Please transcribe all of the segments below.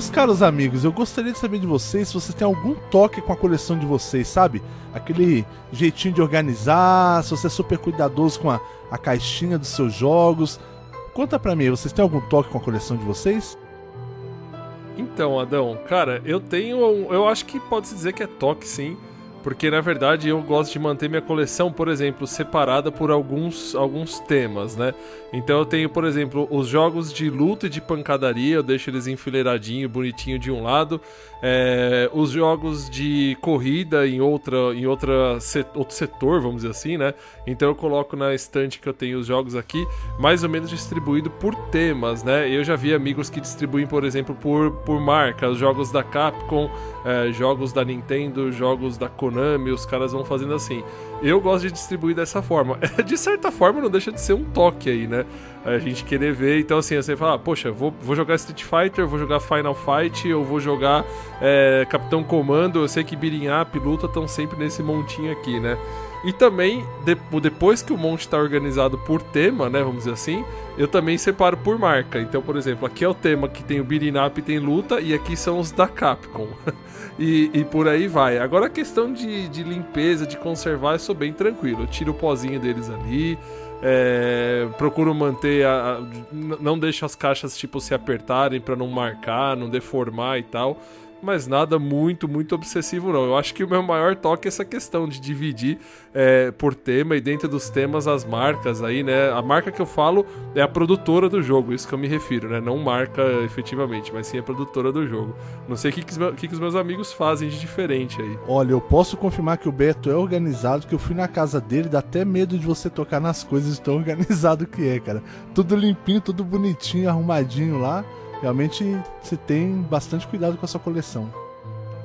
meus caros amigos, eu gostaria de saber de vocês se vocês têm algum toque com a coleção de vocês, sabe? Aquele jeitinho de organizar, se você é super cuidadoso com a, a caixinha dos seus jogos. Conta pra mim, vocês têm algum toque com a coleção de vocês? Então, Adão, cara, eu tenho. Eu acho que pode-se dizer que é toque, sim. Porque na verdade eu gosto de manter minha coleção, por exemplo, separada por alguns, alguns temas, né? Então eu tenho, por exemplo, os jogos de luta e de pancadaria, eu deixo eles enfileiradinho, bonitinho de um lado. É, os jogos de corrida em, outra, em outra set, outro setor, vamos dizer assim, né? Então eu coloco na estante que eu tenho os jogos aqui, mais ou menos distribuído por temas, né? Eu já vi amigos que distribuem, por exemplo, por, por marca, os jogos da Capcom, é, jogos da Nintendo, jogos da Konami, os caras vão fazendo assim. Eu gosto de distribuir dessa forma. de certa forma, não deixa de ser um toque aí, né? A gente querer ver. Então, assim, você fala, ah, poxa, vou, vou jogar Street Fighter, vou jogar Final Fight, eu vou jogar é, Capitão Comando. Eu sei que Beating Up, luta estão sempre nesse montinho aqui, né? E também, depois que o monte está organizado por tema, né, vamos dizer assim, eu também separo por marca. Então, por exemplo, aqui é o tema que tem o Beating Up e tem luta, e aqui são os da Capcom. e, e, por aí vai. Agora a questão de, de limpeza, de conservar, eu sou bem tranquilo. Eu tiro o pozinho deles ali, é, procuro manter a, a, não deixo as caixas tipo se apertarem para não marcar, não deformar e tal mas nada muito, muito obsessivo não. Eu acho que o meu maior toque é essa questão de dividir é, por tema e dentro dos temas as marcas aí, né? A marca que eu falo é a produtora do jogo, isso que eu me refiro, né? Não marca efetivamente, mas sim a produtora do jogo. Não sei o que, que, que, que os meus amigos fazem de diferente aí. Olha, eu posso confirmar que o Beto é organizado, que eu fui na casa dele, dá até medo de você tocar nas coisas tão organizado que é, cara. Tudo limpinho, tudo bonitinho, arrumadinho lá. Realmente você tem bastante cuidado com a sua coleção.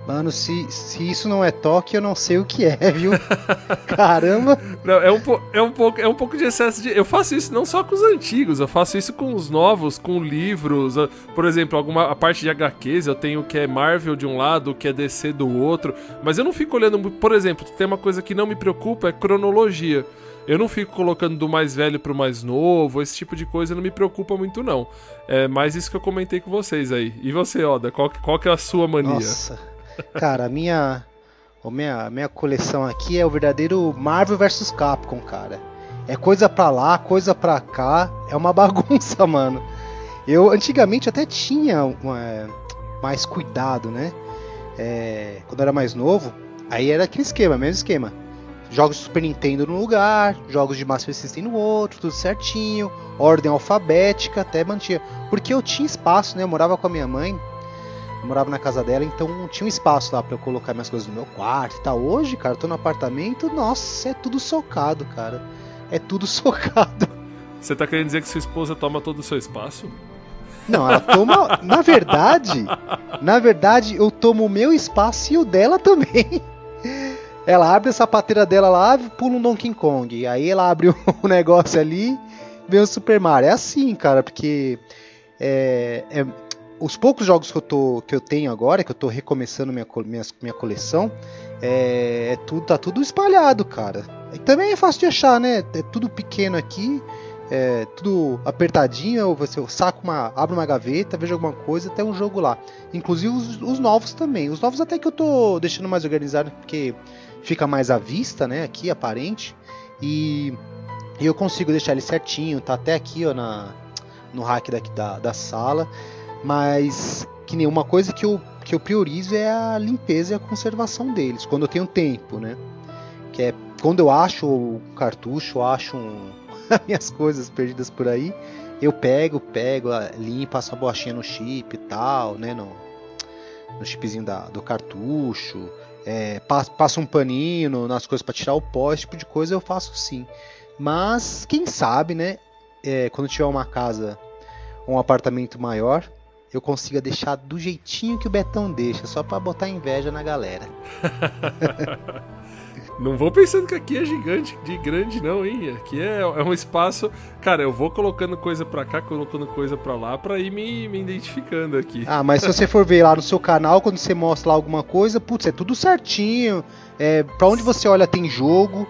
Mano, se, se isso não é toque, eu não sei o que é, viu? Caramba! Não, é, um é, um pouco, é um pouco de excesso de. Eu faço isso não só com os antigos, eu faço isso com os novos, com livros. Por exemplo, alguma a parte de HQs, eu tenho que é Marvel de um lado, que é DC do outro. Mas eu não fico olhando. Por exemplo, tem uma coisa que não me preocupa, é cronologia. Eu não fico colocando do mais velho pro mais novo, esse tipo de coisa não me preocupa muito, não. É mais isso que eu comentei com vocês aí. E você, Oda, qual, qual que é a sua mania? Nossa, cara, a minha, a minha, a minha coleção aqui é o verdadeiro Marvel vs Capcom, cara. É coisa pra lá, coisa pra cá, é uma bagunça, mano. Eu antigamente até tinha uma, mais cuidado, né? É, quando eu era mais novo, aí era aquele esquema, mesmo esquema jogos de Super Nintendo num lugar, jogos de Master System no outro, tudo certinho, ordem alfabética, até mantinha. Porque eu tinha espaço, né? Eu morava com a minha mãe, eu morava na casa dela, então tinha um espaço lá para eu colocar minhas coisas no meu quarto e tal. Hoje, cara, eu tô no apartamento, nossa, é tudo socado, cara. É tudo socado. Você tá querendo dizer que sua esposa toma todo o seu espaço? Não, ela toma. na verdade, na verdade, eu tomo o meu espaço e o dela também. Ela abre a sapateira dela lá, pula um Donkey Kong. Aí ela abre o negócio ali, vê o Super Mario. É assim, cara, porque é, é, os poucos jogos que eu, tô, que eu tenho agora, que eu tô recomeçando minha, minha, minha coleção, é, é, tudo, tá tudo espalhado, cara. E também é fácil de achar, né? É tudo pequeno aqui, é, tudo apertadinho. Você saco uma, abre uma gaveta, veja alguma coisa, tem um jogo lá. Inclusive os, os novos também. Os novos até que eu tô deixando mais organizado, porque fica mais à vista, né? Aqui, aparente. E eu consigo deixar ele certinho, tá até aqui ó, na, no rack daqui da, da sala. Mas que nenhuma coisa que eu, que eu priorizo é a limpeza e a conservação deles, quando eu tenho tempo, né? Que é quando eu acho o cartucho, acho um, minhas coisas perdidas por aí, eu pego, pego, limpo, passo a borrachinha no chip e tal, né? No, no chipzinho da, do cartucho é, passo um paninho nas coisas para tirar o pó, esse tipo de coisa eu faço sim. Mas quem sabe, né? É, quando tiver uma casa, um apartamento maior, eu consiga deixar do jeitinho que o Betão deixa, só para botar inveja na galera. Não vou pensando que aqui é gigante, de grande não, hein? Aqui é, é um espaço. Cara, eu vou colocando coisa pra cá, colocando coisa pra lá, pra ir me, me identificando aqui. Ah, mas se você for ver lá no seu canal, quando você mostra lá alguma coisa, putz, é tudo certinho. É, pra onde você olha tem jogo.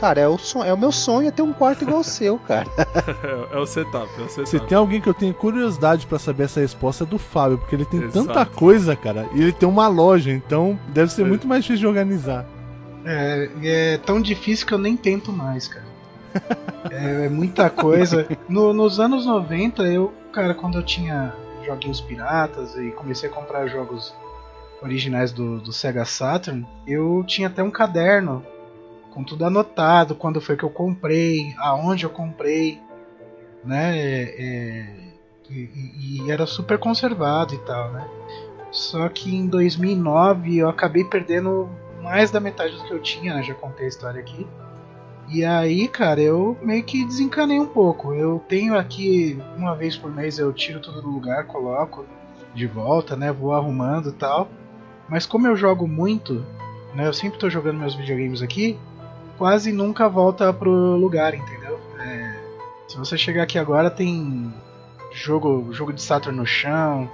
Cara, é o, son... é o meu sonho é ter um quarto igual o seu, cara. é, é, o setup, é o setup. Se tem alguém que eu tenho curiosidade para saber essa resposta é do Fábio, porque ele tem Exato. tanta coisa, cara, e ele tem uma loja, então deve ser é. muito mais difícil de organizar. É, é tão difícil que eu nem tento mais, cara. é, é muita coisa. No, nos anos 90, eu, cara, quando eu tinha joguinhos piratas e comecei a comprar jogos originais do, do Sega Saturn, eu tinha até um caderno com tudo anotado, quando foi que eu comprei, aonde eu comprei, né? É, é, e, e, era super conservado e tal, né? Só que em 2009 eu acabei perdendo mais da metade do que eu tinha, né? Já contei a história aqui. E aí, cara, eu meio que desencanei um pouco. Eu tenho aqui, uma vez por mês eu tiro tudo do lugar, coloco de volta, né? Vou arrumando e tal. Mas como eu jogo muito, né? Eu sempre tô jogando meus videogames aqui, quase nunca volta pro lugar, entendeu? É, se você chegar aqui agora, tem jogo, jogo de Saturn no chão,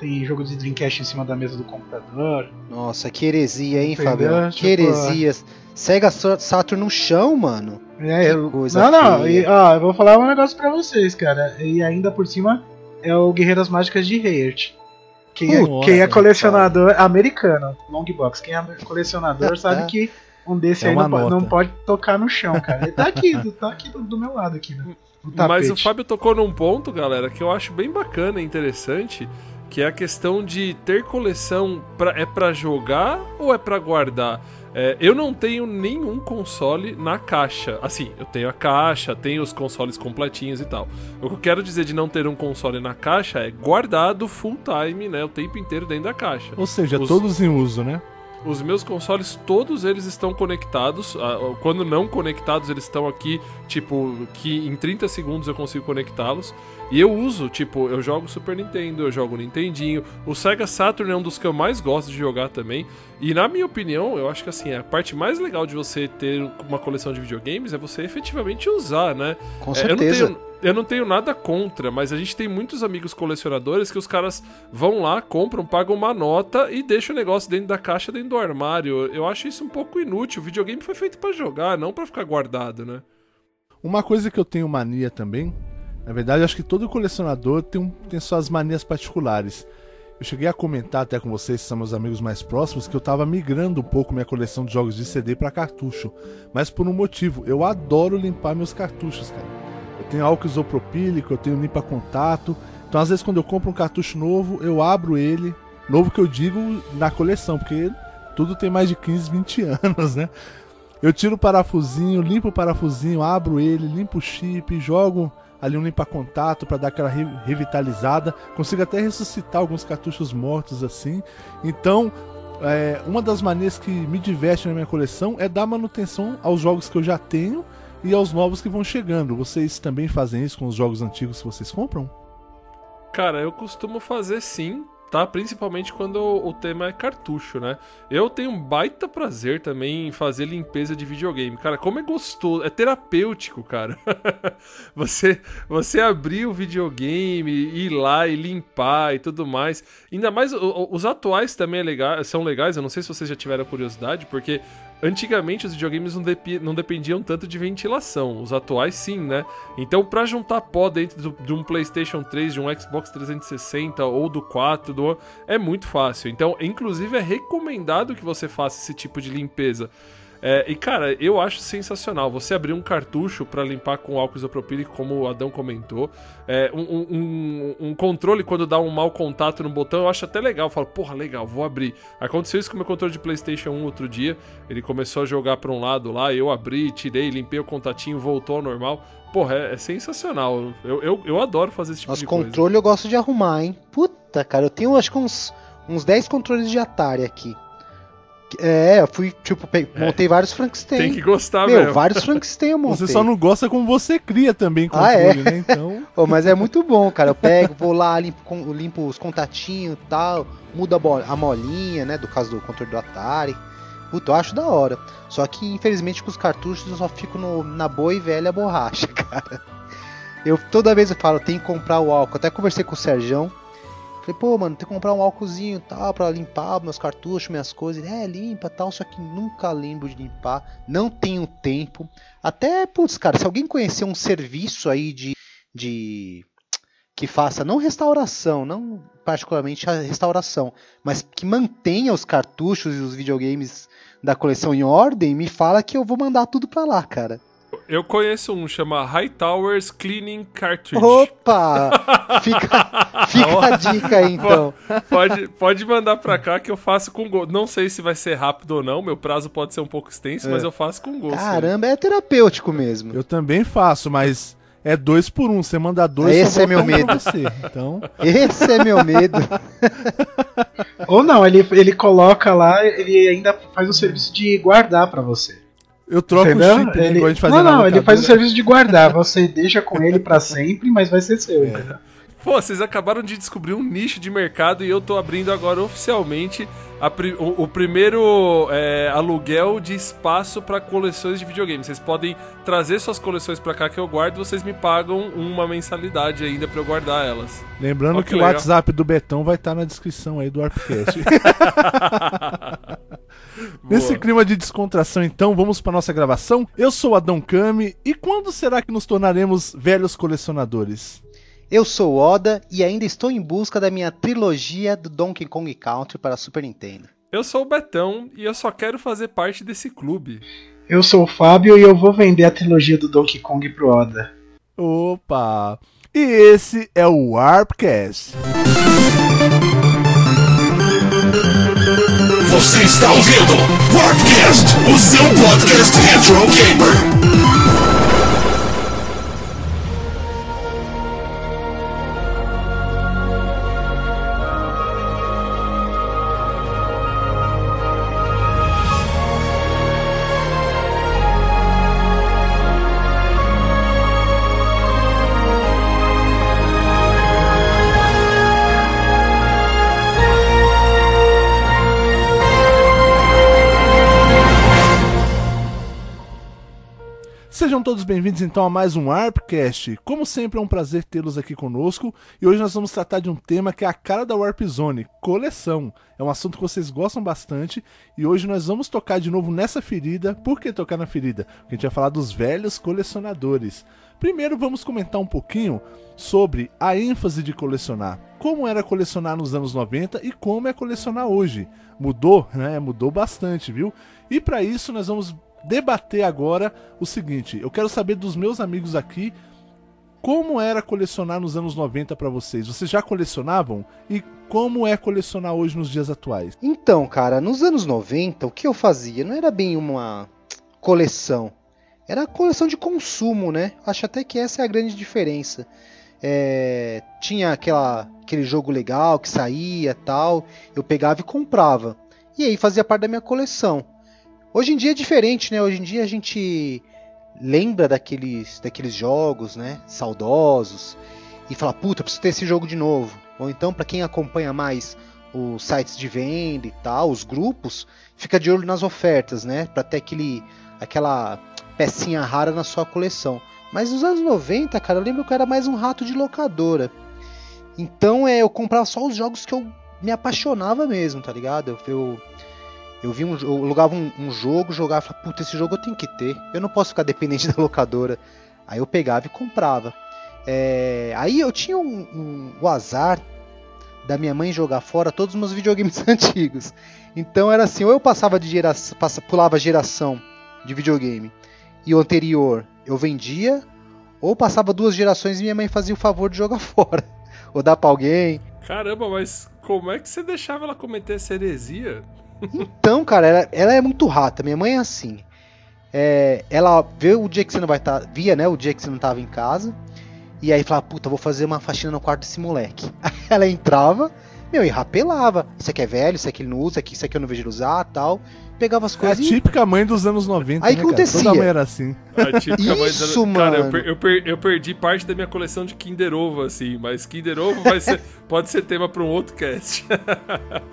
tem jogo de Dreamcast em cima da mesa do computador. Nossa, que heresia, hein, Fabio? Que tipo, heresias. Sega Saturn no chão, mano. É, que coisa não, não, e, ó, eu vou falar um negócio pra vocês, cara. E ainda por cima é o Guerreiras Mágicas de Heart. Quem, é, quem é colecionador cara. americano, Longbox, quem é colecionador sabe que um desse é aí não, não, pode tocar no chão, cara. Ele tá aqui, tá aqui do, do meu lado aqui. No Mas o Fábio tocou num ponto, galera, que eu acho bem bacana e interessante, que é a questão de ter coleção pra, é para jogar ou é para guardar? É, eu não tenho nenhum console na caixa. Assim, eu tenho a caixa, tenho os consoles completinhos e tal. O que eu quero dizer de não ter um console na caixa é guardado full time, né? O tempo inteiro dentro da caixa. Ou seja, os... todos em uso, né? Os meus consoles, todos eles estão conectados. Quando não conectados, eles estão aqui, tipo, que em 30 segundos eu consigo conectá-los. E eu uso, tipo, eu jogo Super Nintendo, eu jogo Nintendinho. O Sega Saturn é um dos que eu mais gosto de jogar também. E na minha opinião, eu acho que assim, a parte mais legal de você ter uma coleção de videogames é você efetivamente usar, né? Com certeza. É, eu não tenho, eu não tenho nada contra, mas a gente tem muitos amigos colecionadores que os caras vão lá, compram, pagam uma nota e deixam o negócio dentro da caixa, dentro do armário. Eu acho isso um pouco inútil. O videogame foi feito para jogar, não para ficar guardado, né? Uma coisa que eu tenho mania também na verdade, acho que todo colecionador tem, um, tem suas manias particulares. Eu cheguei a comentar até com vocês, que são meus amigos mais próximos, que eu estava migrando um pouco minha coleção de jogos de CD para cartucho. Mas por um motivo, eu adoro limpar meus cartuchos, cara. Eu tenho álcool isopropílico, eu tenho limpa contato. Então, às vezes, quando eu compro um cartucho novo, eu abro ele. Novo que eu digo na coleção, porque tudo tem mais de 15, 20 anos, né? Eu tiro o parafusinho, limpo o parafusinho, abro ele, limpo o chip, jogo ali um limpa-contato para dar aquela revitalizada. Consigo até ressuscitar alguns cartuchos mortos assim. Então, é, uma das maneiras que me diverte na minha coleção é dar manutenção aos jogos que eu já tenho e aos novos que vão chegando. Vocês também fazem isso com os jogos antigos que vocês compram? Cara, eu costumo fazer sim, tá? Principalmente quando o tema é cartucho, né? Eu tenho um baita prazer também em fazer limpeza de videogame. Cara, como é gostoso, é terapêutico, cara. você você abrir o videogame, ir lá e limpar e tudo mais. Ainda mais os atuais também é legal, são legais, eu não sei se vocês já tiveram curiosidade, porque Antigamente os videogames não, dep não, dependiam tanto de ventilação, os atuais sim, né? Então, para juntar pó dentro do, de um PlayStation 3, de um Xbox 360 ou do 4, do, é muito fácil. Então, inclusive, é recomendado que você faça esse tipo de limpeza. É, e cara, eu acho sensacional você abrir um cartucho para limpar com álcool isopropílico, como o Adão comentou. É, um, um, um, controle, quando dá um mau contato no botão, eu acho até legal. Eu falo, porra, legal, vou abrir. Aconteceu isso com o meu controle de PlayStation 1 outro dia. Ele começou a jogar para um lado lá, eu abri, tirei, limpei o contatinho, voltou ao normal. Porra, é, é sensacional. Eu, eu, eu, adoro fazer esse tipo Nossa, de coisa. controle eu gosto de arrumar, hein? Puta, cara, eu tenho acho que uns, uns 10 controles de Atari aqui. É, eu fui, tipo, montei é. vários Frankenstein. Tem que gostar Meu, mesmo. vários Frankenstein eu montei. Você só não gosta como você cria também controle, ah, é? né? Então... oh, mas é muito bom, cara. Eu pego, vou lá, limpo, limpo os contatinhos e tal, mudo a, a molinha, né, do caso do controle do Atari. Puta, eu acho da hora. Só que, infelizmente, com os cartuchos eu só fico no, na boa e velha borracha, cara. Eu toda vez eu falo, tem que comprar o álcool. Até conversei com o Serjão. Falei, pô, mano, tem que comprar um álcoolzinho e tal pra limpar meus cartuchos, minhas coisas. Ele, é, limpa tal, só que nunca lembro de limpar. Não tenho tempo. Até, putz, cara, se alguém conhecer um serviço aí de. de que faça não restauração, não particularmente a restauração, mas que mantenha os cartuchos e os videogames da coleção em ordem, me fala que eu vou mandar tudo pra lá, cara. Eu conheço um, chama Hightowers Cleaning Cartridge. Opa! Fica, fica a dica aí, então. Pode, pode mandar pra cá que eu faço com gosto. Não sei se vai ser rápido ou não, meu prazo pode ser um pouco extenso, É. mas eu faço com gosto. Caramba, é terapêutico mesmo. Eu também faço, mas é dois por um. Você manda dois, Esse é meu um medo. Você. Então, Esse é meu medo. Ou não, ele, ele coloca lá, ele ainda faz o serviço de guardar pra você. Eu troco Entendeu? o chip, ele... igual a gente fazia Não, na não, ele faz o serviço de guardar. Você deixa com ele pra sempre, mas vai ser seu. entendeu? Pô, vocês acabaram de descobrir um nicho de mercado e eu tô abrindo agora oficialmente a pri- o, o primeiro é, aluguel de espaço pra coleções de videogames. Vocês podem trazer suas coleções pra cá que eu guardo e vocês me pagam uma mensalidade ainda pra eu guardar elas. Lembrando Ó, que, que o legal. WhatsApp do Betão vai estar na descrição aí do Arpcast. Nesse clima de descontração, então, vamos para nossa gravação. Eu sou Adão Kami e quando será que nos tornaremos velhos colecionadores? Eu sou o Oda e ainda estou em busca da minha trilogia do Donkey Kong Country para Super Nintendo. Eu sou o Betão e eu só quero fazer parte desse clube. Eu sou o Fábio e eu vou vender a trilogia do Donkey Kong pro Oda. Opa! E esse é o Arpcast. Você está ouvindo Warpcast, o seu podcast retro gamer. Sejam todos bem-vindos então a mais um Arpcast. Como sempre é um prazer tê-los aqui conosco e hoje nós vamos tratar de um tema que é a cara da Warp Zone, coleção. É um assunto que vocês gostam bastante e hoje nós vamos tocar de novo nessa ferida. Por que tocar na ferida? Porque a gente vai falar dos velhos colecionadores. Primeiro vamos comentar um pouquinho sobre a ênfase de colecionar. Como era colecionar nos anos 90 e como é colecionar hoje. Mudou, né? Mudou bastante, viu? E para isso nós vamos debater agora o seguinte: eu quero saber dos meus amigos aqui como era colecionar nos anos 90 para vocês. Vocês já colecionavam? E como é colecionar hoje nos dias atuais? Então, cara, nos anos 90, o que eu fazia não era bem uma coleção. Era coleção de consumo, né? Acho até que essa é a grande diferença. É, tinha aquela, aquele jogo legal que saía tal, eu pegava e comprava. E aí fazia parte da minha coleção. Hoje em dia é diferente, né? Hoje em dia a gente lembra daqueles, daqueles jogos, né? Saudosos. E fala, puta, preciso ter esse jogo de novo. Ou então, para quem acompanha mais os sites de venda e tal, os grupos, fica de olho nas ofertas, né? Para ter aquele, aquela pecinha rara na sua coleção. Mas nos anos 90, cara, eu lembro que eu era mais um rato de locadora. Então é, eu comprava só os jogos que eu me apaixonava mesmo, tá ligado? Eu, eu, eu vi um, eu alugava um, um jogo, jogava falava, puta, esse jogo eu tenho que ter. Eu não posso ficar dependente da locadora. Aí eu pegava e comprava. É, aí eu tinha um, um- o azar da minha mãe jogar fora todos os meus videogames antigos. Então era assim, ou eu passava de geração, pulava geração de videogame e o anterior eu vendia, ou passava duas gerações e minha mãe fazia o favor de jogar fora. Ou dar pra alguém. Caramba, mas como é que você deixava ela cometer essa heresia? Então, cara, ela, ela é muito rata. Minha mãe é assim. É, ela vê o dia que você não vai estar. via, né? O dia que você não tava em casa. E aí falava, puta, vou fazer uma faxina no quarto desse moleque. Aí ela entrava, meu, e rapelava. Isso aqui é velho, isso aqui ele não usa, isso aqui, isso eu não vejo ele usar tal. Pegava as É a coisas e. típica mãe dos anos 90, Aí né, que cara? acontecia? Toda mãe era assim. A típica mãe Isso, dizendo- Cara, eu, mano. per- eu per- eu perdi parte da minha coleção de Kinder Ovo, assim, mas Kinder Ovo vai ser, pode ser tema pra um outro cast.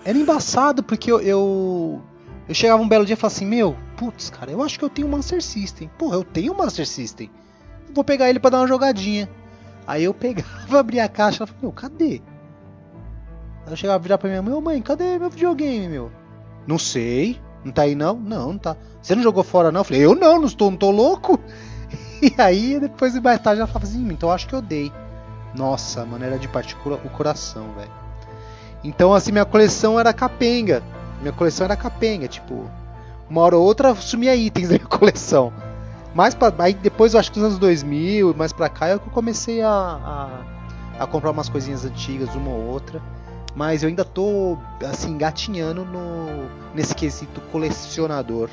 Era embaçado, porque eu, eu. eu chegava um belo dia e falava assim, meu, putz, cara, eu acho que eu tenho um Master System. Porra, eu tenho um Master System. Vou pegar ele pra dar uma jogadinha. Aí eu pegava, abria a caixa e falava, meu, cadê? Aí eu chegava a virar pra minha mãe, ô mãe, cadê meu videogame, meu? Não sei. Não tá aí não? Não, não tá. Você não jogou fora não? Eu falei, eu não, não estou, não tô louco. E aí depois de mais tarde ela falava assim, então acho que eu dei. Nossa, mano, era de partir o coração, velho. Então assim, minha coleção era capenga. Minha coleção era capenga, tipo, uma hora ou outra sumia itens da minha coleção. Mais pra, aí depois eu acho que nos anos 2000, mais pra cá, é que eu comecei a, a, a comprar umas coisinhas antigas, uma ou outra. Mas eu ainda tô, assim, gatinhando no, nesse quesito colecionador.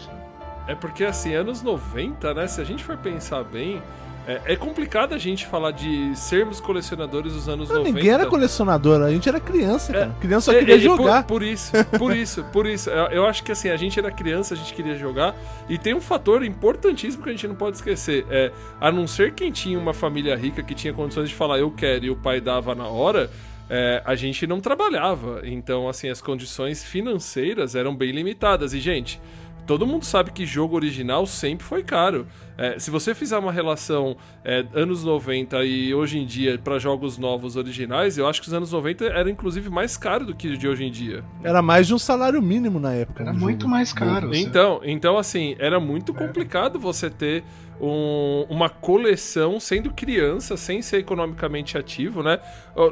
É porque, assim, anos 90, né? Se a gente for pensar bem, é, é complicado a gente falar de sermos colecionadores dos anos Não, 90. ninguém era colecionador, a gente era criança, É, cara. Criança só É, queria é, por- jogar. Por, isso, por isso, por isso. Eu, eu acho que assim, a gente era criança, a gente queria jogar. E tem um fator importantíssimo que a gente não pode esquecer. É, a não ser quem tinha uma família rica que tinha condições de falar eu quero e o pai dava na hora. É, a gente não trabalhava. Então, assim, as condições financeiras eram bem limitadas. E, gente, todo mundo sabe que jogo original sempre foi caro. É, se você fizer uma relação é, anos 90 e hoje em dia para jogos novos originais, eu acho que os anos 90 era inclusive mais caro do que o de hoje em dia. Era mais de um salário mínimo na época. Era no muito jogo. mais caro. você- Então, então assim, era muito complicado você ter um- uma coleção sendo criança, sem ser economicamente ativo, né?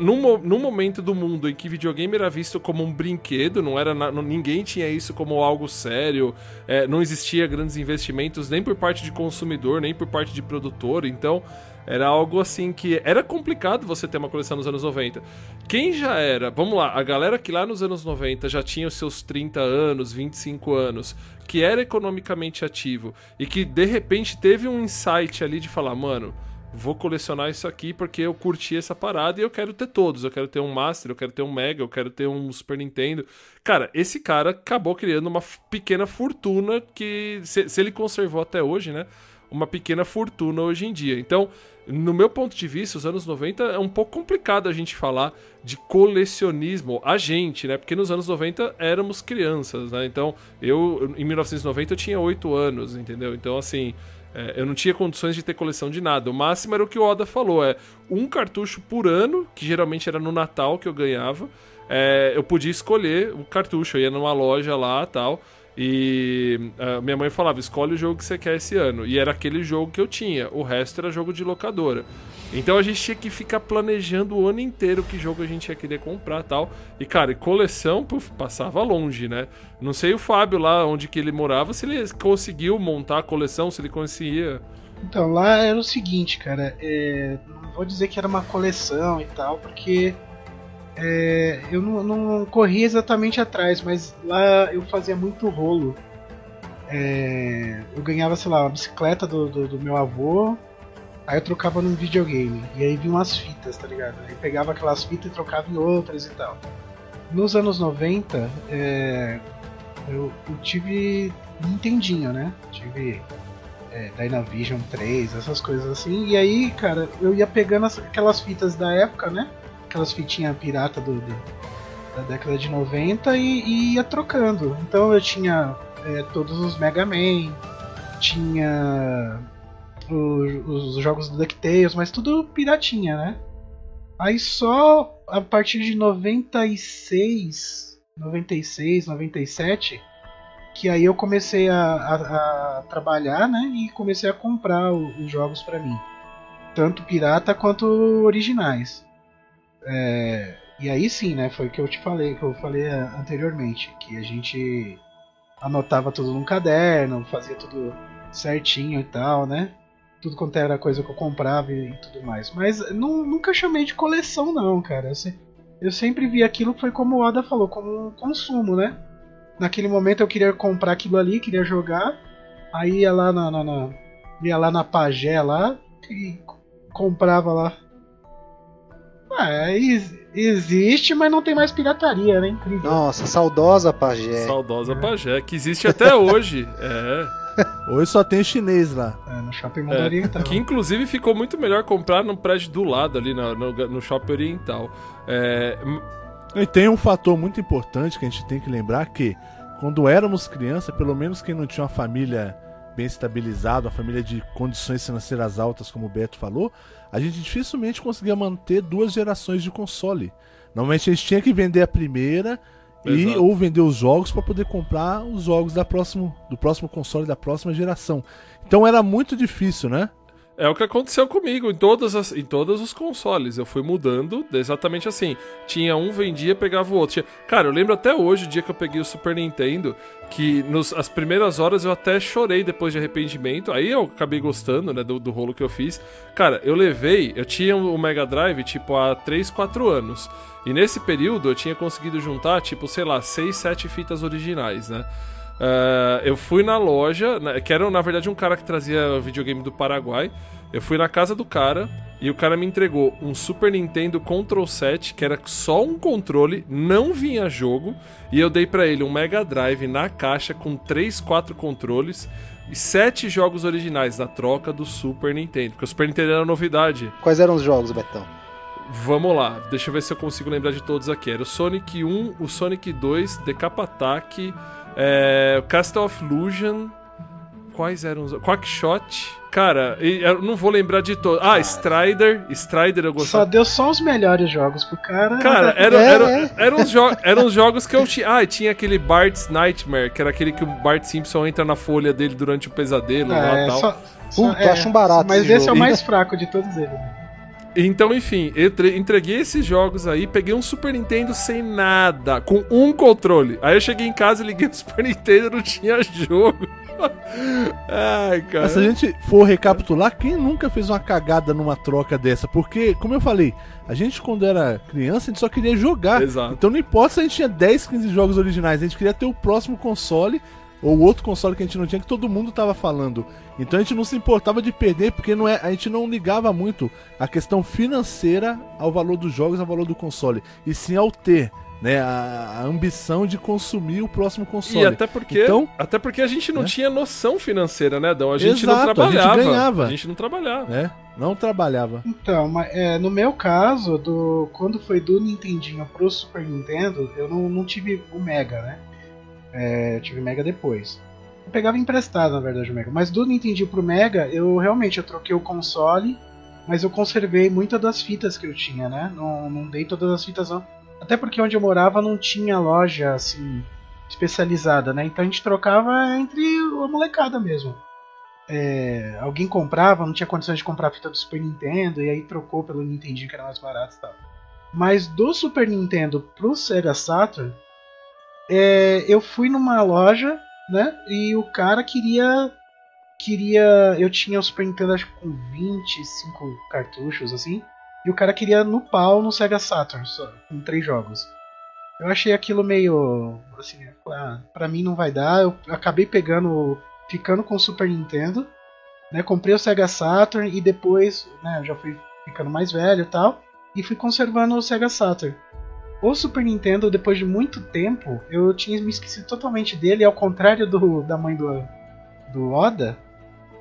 Num, num momento do mundo em que videogame era visto como um brinquedo, não era na- não- ninguém tinha isso como algo sério, é, não existia grandes investimentos nem por parte de consumidor, nem por parte de produtor, então era algo assim que era complicado você ter uma coleção nos anos 90. Quem já era, vamos lá, a galera que lá nos anos 90 já tinha os seus 30 anos, 25 anos, que era economicamente ativo e que de repente teve um insight ali de falar, mano, vou colecionar isso aqui porque eu curti essa parada e eu quero ter todos. Eu quero ter um Master, eu quero ter um Mega, eu quero ter um Super Nintendo. Cara, esse cara acabou criando uma pequena fortuna que, se, se ele conservou até hoje, né? Uma pequena fortuna hoje em dia. Então, no meu ponto de vista, os anos 90 é um pouco complicado a gente falar de colecionismo, a gente, né? Porque nos anos 90 éramos crianças, né? Então, eu, em 1990, eu tinha 8 anos, entendeu? Então, assim, é, eu não tinha condições de ter coleção de nada. O máximo era o que o Oda falou: é um cartucho por ano, que geralmente era no Natal que eu ganhava. É, eu podia escolher o cartucho, eu ia numa loja lá tal. E ah, minha mãe falava: escolhe o jogo que você quer esse ano. E era aquele jogo que eu tinha, o resto era jogo de locadora. Então a gente tinha que ficar planejando o ano inteiro que jogo a gente ia querer comprar tal. E cara, coleção puf, passava longe, né? Não sei o Fábio lá onde que ele morava, se ele conseguiu montar a coleção, se ele conseguia. Então, lá era o seguinte, cara. é, não vou dizer que era uma coleção e tal, porque é, eu não, não corri exatamente atrás, mas lá eu fazia muito rolo. É, eu ganhava, sei lá, uma bicicleta do, do, do meu avô, aí eu trocava num videogame. E aí vinham umas fitas, tá ligado? Aí pegava aquelas fitas e trocava em outras e tal. Nos anos 90, é, eu, eu tive Nintendinho, né? Tive é, Dynavision 3, essas coisas assim. E aí, cara, eu ia pegando as- aquelas fitas da época, né? Aquelas fitinhas pirata do, do- da década de 90 e, e ia trocando. Então eu tinha é, todos os Mega Man, tinha o- os jogos do DuckTales, mas tudo piratinha, né? Aí só a partir de 96, 96, 97 que aí eu comecei a, a- a trabalhar, né? E comecei a comprar o- os jogos pra mim, tanto pirata quanto originais. É, e aí sim, né? Foi o que eu te falei, que eu falei a- anteriormente, que a gente anotava tudo num caderno, fazia tudo certinho e tal, né? Tudo quanto era coisa que eu comprava e, e tudo mais. Mas nu- nunca chamei de coleção, não, cara. Eu, se- eu sempre vi aquilo foi como o Ada falou, como um consumo, né? Naquele momento eu queria comprar aquilo ali, queria jogar. Aí ia lá na, na- na- ia lá na Pagé lá e comprava lá. Ah, ex- existe, mas não tem mais pirataria, né? Incrível. Nossa, saudosa Pajé. Saudosa Pajé, que existe até hoje. É. Hoje só tem chinês lá. É, no shopping mundo É, oriental. Que inclusive ficou muito melhor comprar no prédio do lado ali na- no, no shopping oriental. É, E tem um fator muito importante que a gente tem que lembrar que quando éramos criança, pelo menos quem não tinha uma família bem estabilizada, uma família de condições financeiras altas, como o Beto falou, a gente dificilmente conseguia manter duas gerações de console. Normalmente a gente tinha que vender a primeira e Exato. ou vender os jogos para poder comprar os jogos da próximo, do próximo console da próxima geração. Então era muito difícil, né? É o que aconteceu comigo em, todas as, em todos os consoles. Eu fui mudando exatamente assim. Tinha um, vendia, pegava o outro. Tinha- Cara, eu lembro até hoje, o dia que eu peguei o Super Nintendo, que nos, as primeiras horas eu até chorei depois de arrependimento. Aí eu acabei gostando, né, do, do rolo que eu fiz. Cara, eu levei, eu tinha o Mega Drive, tipo, há 3, 4 anos. E nesse período eu tinha conseguido juntar, tipo, sei lá, 6, 7 fitas originais, né? Ah, eu fui na loja, que era na verdade um cara que trazia videogame do Paraguai. Eu fui na casa do cara e o cara me entregou um Super Nintendo Control 7, que era só um controle, não vinha jogo, e eu dei pra ele um Mega Drive na caixa com 3, 4 controles e 7 jogos originais na troca do Super Nintendo, porque o Super Nintendo era novidade. Quais eram os jogos, Betão? Vamos lá, deixa eu ver se eu consigo lembrar de todos aqui. Era o Sonic 1, o Sonic 2, Decap Attack, é, Castle of Illusion. Quais eram os. Quackshot. Cara, eu não vou lembrar de todos. Ah, Strider. Strider eu Só gostava. deu só os melhores jogos pro cara. Cara, era, É, era, é. eram, os jo- eram os jogos que eu tinha. Ah, e tinha aquele Bart's Nightmare, que era aquele que o Bart Simpson entra na folha dele durante o pesadelo lá É, e tal. só, só- Puta, eu acho um barato Mas esse esse é o mais fraco de todos eles. né? Então, enfim, entreguei esses jogos aí, peguei um Super Nintendo sem nada, com um controle. Aí eu cheguei em casa, liguei o Super Nintendo não tinha jogo. Ai, cara. Mas se a gente for recapitular, quem nunca fez uma cagada numa troca dessa? Porque, como eu falei, a gente quando era criança, a gente só queria jogar. Exato. Então não importa se a gente tinha 10, 15 jogos originais, a gente queria ter o próximo console ou outro console que a gente não tinha que todo mundo tava falando. Então a gente não se importava de perder porque não é, a gente não ligava muito a questão financeira ao valor dos jogos, ao valor do console, e sim ao ter, né, a, a ambição de consumir o próximo console. E até porque, Então- até porque a gente não Né? tinha noção financeira, né, Dão? A gente não Exato, a gente trabalhava. ganhava. A gente não trabalhava. né? Não trabalhava. Então, mas, é, no meu caso, do, quando foi do Nintendinho pro Super Nintendo, eu não, não tive o Mega, né? É, eu tive Mega depois. Eu pegava emprestado, na verdade, o Mega. Mas do Nintendinho pro Mega, eu realmente eu troquei o console, mas eu conservei muitas das fitas que eu tinha, né? Não, não dei todas as fitas, não. Até porque onde eu morava não tinha loja, assim, especializada, né? Então a gente trocava entre a molecada mesmo é, alguém comprava, não tinha condições de comprar a fita do Super Nintendo, e aí trocou pelo Nintendinho que era mais barato e tal. Mas do Super Nintendo pro Sega Saturn, é, eu fui numa loja, né? E o cara queria. Queria. Eu tinha o Super Nintendo acho com 25 cartuchos, assim. E o cara queria no pau no Sega Saturn, só, com três jogos. Eu achei aquilo meio. Assim, ah, pra mim não vai dar. Eu acabei pegando ficando com o Super Nintendo, né? Comprei o Sega Saturn e depois, né, já fui ficando mais velho e tal, e fui conservando o Sega Saturn. O Super Nintendo, depois de muito tempo, eu tinha me esquecido totalmente dele, ao contrário do, da mãe do, do Oda.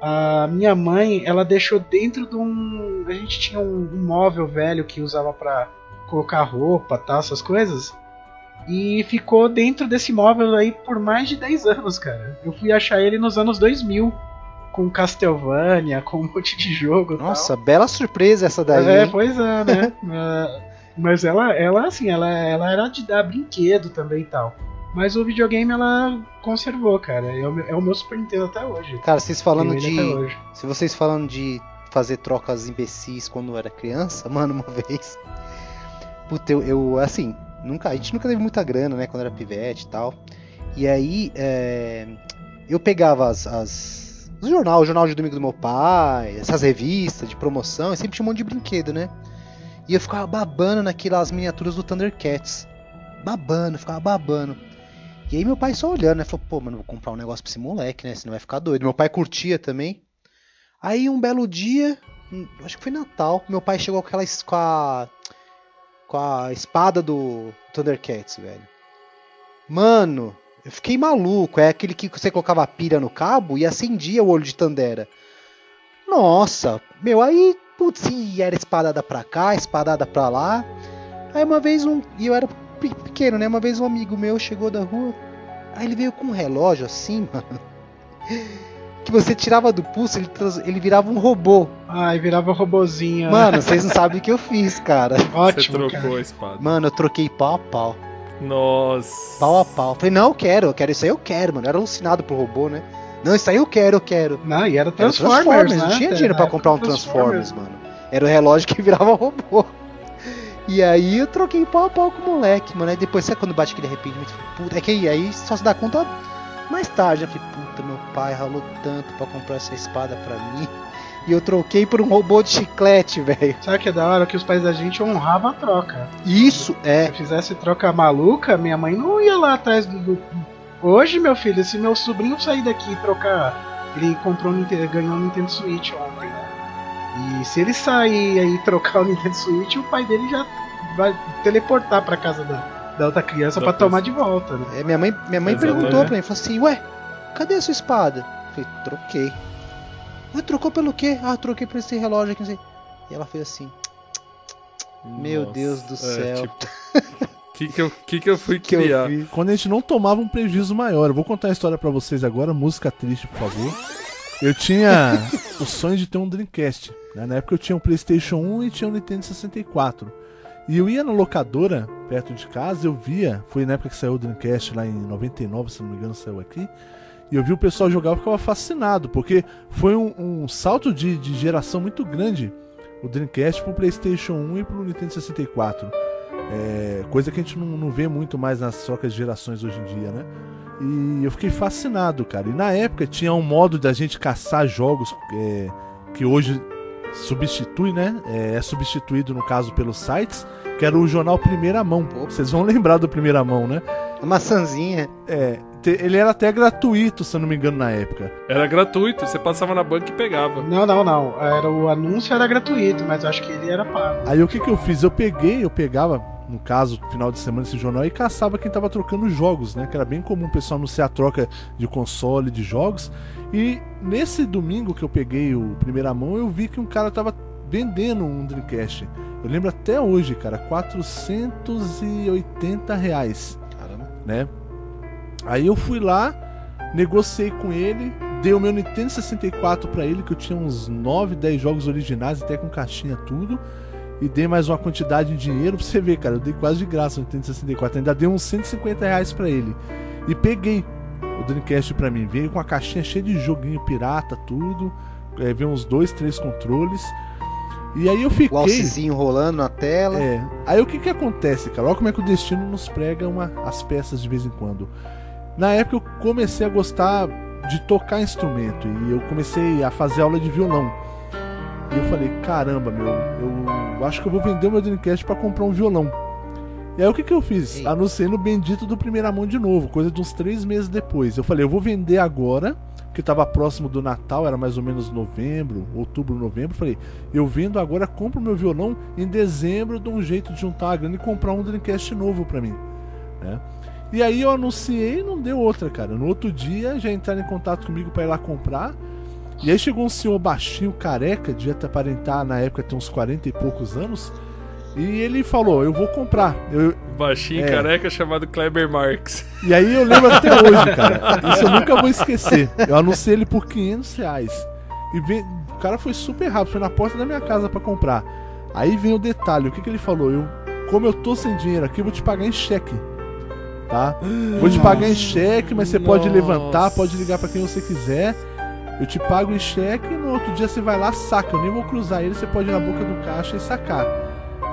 A minha mãe, ela deixou dentro de um. A gente tinha um, um móvel velho que usava pra colocar roupa, tal, essas coisas. E ficou dentro desse móvel aí por mais de 10 anos, cara. Eu fui achar ele nos anos 2000, com Castlevania, com um monte de jogo. e tal. Nossa, bela surpresa essa daí. É, hein? pois é, né? Mas ela, ela assim, ela, ela era de dar brinquedo também e tal. Mas o videogame ela conservou, cara. É o meu, é o meu Super Nintendo até hoje. Cara, vocês falando de. Se vocês falando de fazer trocas imbecis quando eu era criança, mano, uma vez. Puta, eu, eu, assim, nunca, a gente nunca teve muita grana, né, quando era pivete e tal. E aí, é, eu pegava as, as os jornal, o jornal de domingo do meu pai, essas revistas de promoção, e sempre tinha um monte de brinquedo, né? E eu ficava babando naquelas miniaturas do Thundercats. Babando, ficava babando. E aí meu pai só olhando, né? Falou, pô, mano, vou comprar um negócio pra esse moleque, né? Senão vai ficar doido. Meu pai curtia também. Aí um belo dia, hum, acho que foi Natal, meu pai chegou com aquela com a com a espada do Thundercats, velho. Mano, eu fiquei maluco. É aquele que você colocava pilha no cabo e acendia o olho de Tandera. Nossa, meu, aí, putz, e era espadada pra cá, espadada pra lá. Aí uma vez um, e eu era pe- pequeno, né? Uma vez um amigo meu chegou da rua, aí ele veio com um relógio assim, mano. que você tirava do pulso, ele, trans- ele virava um robô. Ai, virava robozinho. Mano, vocês não sabem o que eu fiz, cara. Você ótimo, trocou cara. a espada. Mano, eu troquei pau a pau. Nossa. Pau a pau. Falei, não, eu quero, eu quero isso aí, eu quero, mano. Eu era alucinado pro robô, né? Não, isso aí eu quero, eu quero. Não, e era Era Transformers, né? Não tinha dinheiro época, comprar um Transformers, mano. Era o relógio que virava robô. E aí eu troquei pau a pau com o moleque, mano. Aí depois, sabe quando bate aquele arrependimento? Eu Puta, é que aí, aí só se dá conta mais tarde. Eu falei, puta, meu pai ralou tanto pra comprar essa espada pra mim. E eu troquei por um robô de chiclete, velho. Sabe que é da hora? Que os pais da gente honravam a troca. Isso é. Se fizesse troca maluca, minha mãe não ia lá atrás do. do- Hoje, meu filho, se meu sobrinho sair daqui e trocar. Ele comprou um Nintendo, ganhou um Nintendo Switch ontem, né? E se ele sair aí e trocar o Nintendo Switch, o pai dele já vai teleportar pra casa da, da outra criança Da pra pessoa. tomar de volta, né? É, minha mãe, minha mãe Exatamente. perguntou pra mim, falou assim, ué, cadê a sua espada? Eu falei, troquei. Ué, trocou pelo quê? Ah, troquei por esse relógio aqui, não sei. E ela fez assim, Meu Nossa. Deus do É, céu. tipo, que que eu, que que eu fui que eu criar? fiz. Quando a gente não tomava um prejuízo maior. Eu vou contar a história pra vocês agora, música triste, por favor. Eu tinha o sonho de ter um Dreamcast. né? Na época eu tinha um PlayStation 1 e tinha um Nintendo 64. E eu ia na locadora, perto de casa, eu via. Foi na época que saiu o Dreamcast, lá em 99, se não me engano, saiu aqui. E eu vi o pessoal jogar e ficava fascinado, porque foi um, um salto de, de geração muito grande o Dreamcast pro PlayStation 1 e pro Nintendo 64. É, coisa que a gente não, não vê muito mais nas trocas de gerações hoje em dia, né? E eu fiquei fascinado, cara. E na época tinha um modo da gente caçar jogos é, que hoje substitui, né? É, é substituído, no caso, pelos sites, que era o jornal Primeira Mão. Vocês vão lembrar do Primeira Mão, né? A maçãzinha. É, ele era até gratuito, se eu não me engano, na época. Era gratuito, você passava na banca e pegava. Não, não, não. Era, o anúncio era gratuito, mas eu acho que ele era pago. Aí o que que eu fiz? Eu peguei, eu pegava, no caso, final de semana esse jornal e caçava quem tava trocando jogos, né? Que era bem comum o pessoal anunciar a troca de console, de jogos. E nesse domingo que eu peguei o primeira mão, eu vi que um cara tava vendendo um Dreamcast. Eu lembro até hoje, cara, 480 reais, Caramba. né? Aí eu fui lá, negociei com ele, dei o meu Nintendo 64 pra ele, que eu tinha uns 9, 10 jogos originais, até com caixinha tudo. E dei mais uma quantidade de dinheiro pra você ver, cara. Eu dei quase de graça no Nintendo 64. Ainda dei uns 150 reais pra ele. E peguei o Dreamcast pra mim. Veio com a caixinha cheia de joguinho pirata, tudo. É, veio uns dois, três controles. E aí eu O fiquei. alcezinho rolando na tela. É. Aí o que que acontece, cara? Olha como é que o destino nos prega uma, as peças de vez em quando. Na época eu comecei a gostar de tocar instrumento e eu comecei a fazer aula de violão. E eu falei, caramba, meu, eu acho que eu vou vender o meu Dreamcast pra comprar um violão. E aí o que que eu fiz? Ei. Anunciei no Bendito do Primeira Mão de novo, coisa de uns três meses depois. Eu falei, eu vou vender agora, que tava próximo do Natal, era mais ou menos novembro, outubro, novembro. Falei, eu vendo agora, compro meu violão em dezembro, dou um jeito de juntar a grana e comprar um Dreamcast novo pra mim. Né? E aí eu anunciei e não deu outra, cara. No outro dia já entraram em contato comigo pra ir lá comprar. E aí chegou um senhor baixinho, careca, devia ter aparentar na época ter uns 40 e poucos anos. E ele falou, eu vou comprar. Eu- Baixinho É. careca chamado Kleber Marx. E aí eu lembro até hoje, cara. Isso eu nunca vou esquecer. Eu anunciei ele por 500 reais. E vem- o cara foi super rápido, foi na porta da minha casa pra comprar. Aí vem o detalhe, o que, que ele falou? Eu, como eu tô sem dinheiro aqui, eu vou te pagar em cheque. Tá? Vou te pagar em cheque, mas você pode Nossa. levantar, pode ligar pra quem você quiser. Eu te pago em cheque e no outro dia você vai lá, saca. Eu nem vou cruzar ele, você pode ir na boca do caixa e sacar.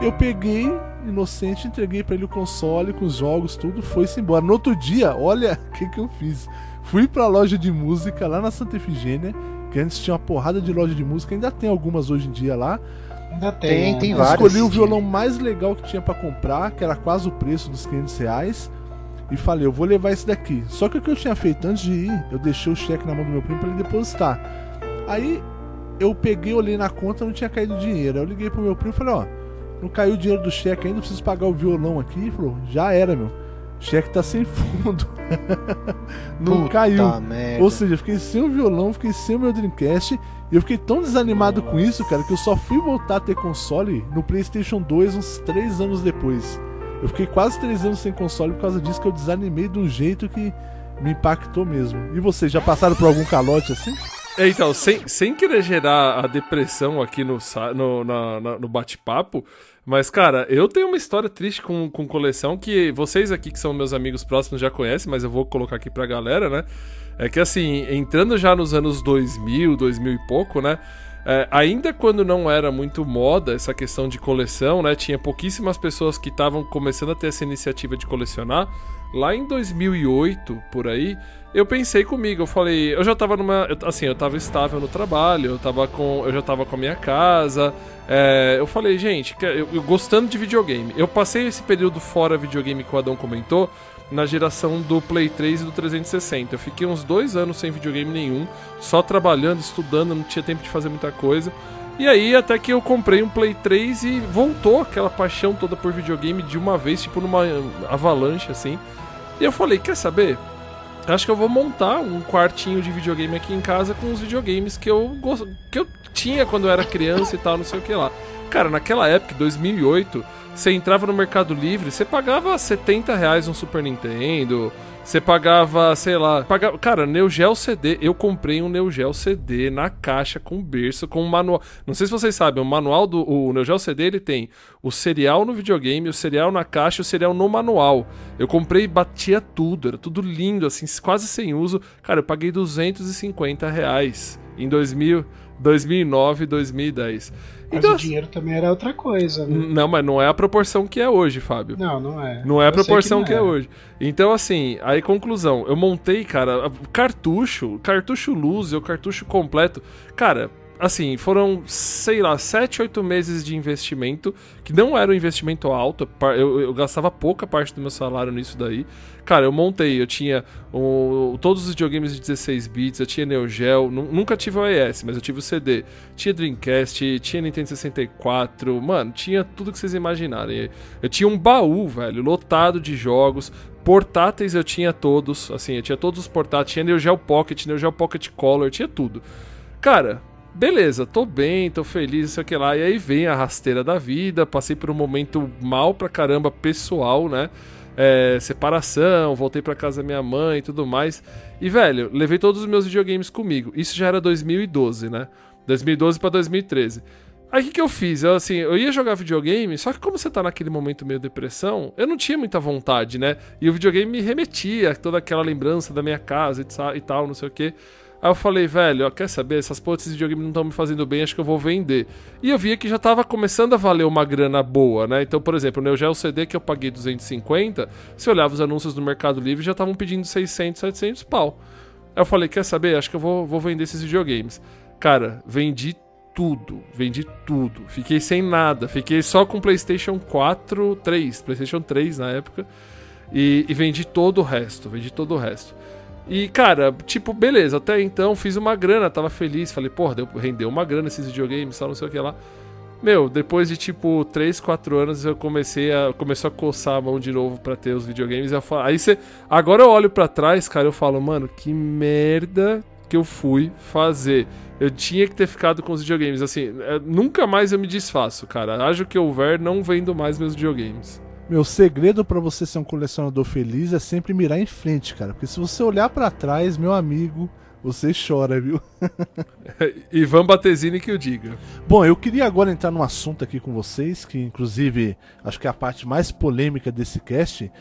Eu peguei, inocente, entreguei pra ele o console com os jogos, tudo, foi-se embora. No outro dia, olha o que, que eu fiz. Fui pra loja de música lá na Santa Efigênia, que antes tinha uma porrada de loja de música, ainda tem algumas hoje em dia lá. Ainda tem. Tem, tem Eu várias. escolhi o violão mais legal que tinha pra comprar, que era quase o preço dos 500 reais. E falei, eu vou levar esse daqui. Só que o que eu tinha feito antes de ir, eu deixei o cheque na mão do meu primo pra ele depositar. Aí eu peguei, olhei na conta, não tinha caído dinheiro. Aí eu liguei pro meu primo e falei, ó, não caiu o dinheiro do cheque ainda, preciso pagar o violão aqui. Ele falou, já era, meu. O cheque tá sem fundo. não Puta caiu. merda. Ou seja, eu fiquei sem o violão, fiquei sem o meu Dreamcast. E eu fiquei tão desanimado com isso, cara, que eu só fui voltar a ter console no PlayStation 2 uns 3 anos depois. Eu fiquei quase 3 anos sem console por causa disso que eu desanimei de um jeito que me impactou mesmo. E vocês já passaram por algum calote assim? É, então, sem, sem querer gerar a depressão aqui no, no, no bate-papo, mas, cara, eu tenho uma história triste com, com coleção que vocês aqui, que são meus amigos próximos, já conhecem, mas eu vou colocar aqui pra galera, né? É que, assim, entrando já nos anos 2000, 2000 e pouco, né? É, ainda quando não era muito moda essa questão de coleção, né? Tinha pouquíssimas pessoas que estavam começando a ter essa iniciativa de colecionar. Lá em 2008, por aí, eu pensei comigo, eu falei, eu já tava numa, assim, eu tava estável no trabalho, eu tava com, eu já tava com a minha casa, é, eu falei, gente, eu, eu gostando de videogame, eu passei esse período fora videogame que o Adão comentou, na geração do Play 3 e do 360, eu fiquei uns dois anos sem videogame nenhum, só trabalhando, estudando, não tinha tempo de fazer muita coisa, e aí até que eu comprei um Play 3 e voltou aquela paixão toda por videogame de uma vez, tipo numa avalanche assim, e eu falei, quer saber? Acho que eu vou montar um quartinho de videogame aqui em casa com os videogames que eu, que eu tinha quando eu era criança e tal, não sei o que lá. Cara, naquela época, 2008, você entrava no Mercado Livre, você pagava 70 reais um Super Nintendo, você pagava, sei lá, pagava, cara, Neo Geo CD, eu comprei um Neo Geo CD na caixa com berço, com um manual. Não sei se vocês sabem, o manual do o Neo Geo CD ele tem o serial no videogame, o serial na caixa o serial no manual. Eu comprei e batia tudo, era tudo lindo, assim, quase sem uso. Cara, eu paguei 250 reais em 2000, 2009 2010. Mas Então, o dinheiro também era outra coisa, né? não, mas não é a proporção que é hoje, Fábio. Não, não é. Não é a Eu proporção não que, é hoje. Então, assim, aí conclusão, eu montei, cara, cartucho, cartucho luz, o cartucho completo. Cara, assim, foram, sei lá, 7, 8 meses de investimento, que não era um investimento alto, eu, eu gastava pouca parte do meu salário nisso daí. Cara, eu montei, eu tinha todos os videogames de 16 bits, eu tinha Neo Geo, nu- nunca tive o AES, mas eu tive o CD. Tinha Dreamcast, tinha Nintendo 64, mano, tinha tudo que vocês imaginarem. Eu tinha um baú, velho, lotado de jogos. Portáteis eu tinha todos, assim, eu tinha todos os portáteis, tinha Neo Geo Pocket, Neo Geo Pocket Color, tinha tudo. Cara, beleza, tô bem, tô feliz, sei o que lá. E aí vem a rasteira da vida, passei por um momento mal pra caramba pessoal, né? É, separação, voltei pra casa da minha mãe e tudo mais. E, velho, levei todos os meus videogames comigo. Isso já era 2012, né? 2012 pra 2013. Aí o que, que eu fiz? Eu, assim, eu ia jogar videogame, só que como você tá naquele momento meio depressão, eu não tinha muita vontade, né? E o videogame me remetia toda aquela lembrança da minha casa e e tal, não sei o quê. Aí eu falei, velho, ó, quer saber? Essas porras desses videogames não estão me fazendo bem, acho que eu vou vender. E eu via que já tava começando a valer uma grana boa, né? Então, por exemplo, o Neo Geo CD que eu paguei 250, se eu olhava os anúncios no Mercado Livre, já estavam pedindo 600, 700 pau. Aí eu falei, quer saber? Acho que eu vou, vou vender esses videogames. Cara, vendi tudo, vendi tudo. Fiquei sem nada, fiquei só com PlayStation 4, 3, PlayStation 3 na época. E, e vendi todo o resto, vendi todo o resto. E, cara, tipo, beleza, até então fiz uma grana, tava feliz. Falei, porra, deu, rendeu uma grana esses videogames, tal, não sei o que lá. Meu, depois de tipo 3, 4 anos eu comecei a começou a coçar a mão de novo pra ter os videogames. Eu falo, aí você, agora eu olho pra trás, cara, eu falo, mano, que merda que eu fui fazer. Eu tinha que ter ficado com os videogames. Assim, é, nunca mais eu me desfaço, cara. Haja o que houver, não vendo mais meus videogames. Meu segredo pra você ser um colecionador feliz é sempre mirar em frente, cara. Porque se você olhar pra trás, meu amigo, você chora, viu? Ivan Batesini que o diga. Bom, eu queria agora entrar num assunto aqui com vocês, que inclusive acho que é a parte mais polêmica desse cast,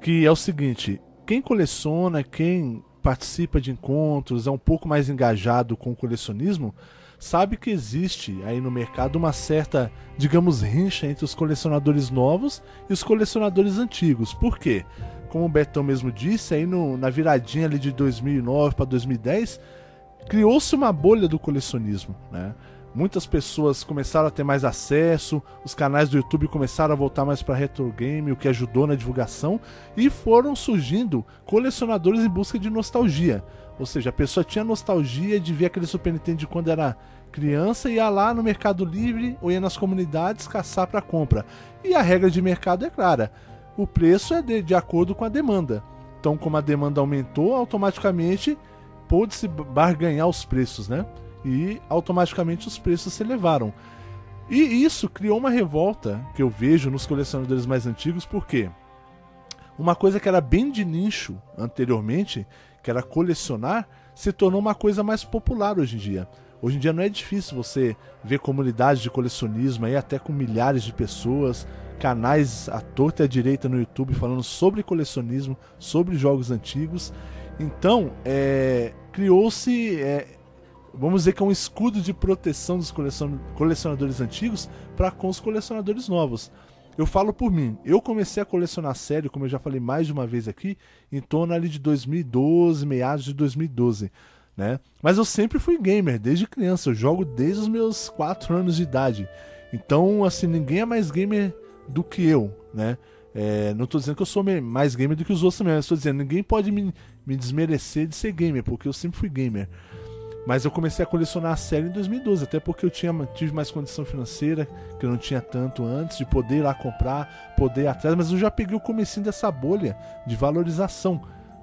que é o seguinte: quem coleciona, quem participa de encontros, é um pouco mais engajado com o colecionismo, sabe que existe aí no mercado uma certa, digamos, rincha entre os colecionadores novos e os colecionadores antigos. Por quê? Como o Betão mesmo disse, aí no- na viradinha ali de 2009 para 2010, criou-se uma bolha do colecionismo, né? Muitas pessoas começaram a ter mais acesso, os canais do YouTube começaram a voltar mais para retro game, o que ajudou na divulgação, e foram surgindo colecionadores em busca de nostalgia. Ou seja, a pessoa tinha nostalgia de ver aquele Super Nintendo de quando era criança, ia lá no Mercado Livre ou ia nas comunidades caçar para compra. E a regra de mercado é clara: o preço é de, de acordo com a demanda. Então, como a demanda aumentou, automaticamente pôde-se barganhar os preços, né? E automaticamente os preços se elevaram. E isso criou uma revolta que eu vejo nos colecionadores mais antigos, porque uma coisa que era bem de nicho anteriormente, que era colecionar, se tornou uma coisa mais popular hoje em dia. Hoje em dia não é difícil você ver comunidades de colecionismo aí até com milhares de pessoas, canais à torta e à direita no YouTube falando sobre colecionismo, sobre jogos antigos. Então, é, criou-se, é, vamos dizer que é um escudo de proteção dos colecion colecionadores antigos para com os colecionadores novos. Eu falo por mim, eu comecei a colecionar sério, como eu já falei mais de uma vez aqui, em torno ali de 2012, meados de 2012 né? Mas eu sempre fui gamer, desde criança. Eu jogo desde os meus 4 anos de idade. Então, assim, ninguém é mais gamer do que eu, né? É, não estou dizendo que eu sou mais gamer do que os outros também, mas estou dizendo ninguém pode me, me desmerecer de ser gamer, porque eu sempre fui gamer. Mas eu comecei a colecionar a série em 2012, até porque eu tinha, tive mais condição financeira, que eu não tinha tanto antes, de poder ir lá comprar, poder ir atrás, mas eu já peguei o comecinho dessa bolha de valorização,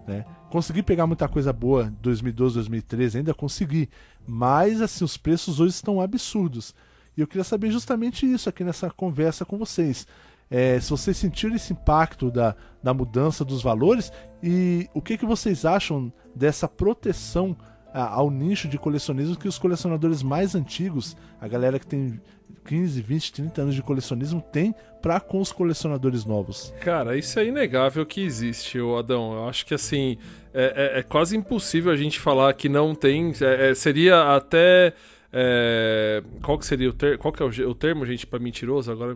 né? Consegui pegar muita coisa boa 2012, 2013, ainda consegui. Mas assim, os preços hoje estão absurdos. E eu queria saber justamente isso aqui nessa conversa com vocês. É, se vocês sentiram esse impacto da, da mudança dos valores e o que, que vocês acham dessa proteção ao nicho de colecionismo que os colecionadores mais antigos, a galera que tem 15, 20, 30 anos de colecionismo tem para com os colecionadores novos. Cara, isso é inegável que existe, o Adão. Eu acho que assim é, é, é, quase impossível a gente falar que não tem. É, é seria até é, qual que seria o termo? Qual que é o, o termo, gente, para mentiroso? Agora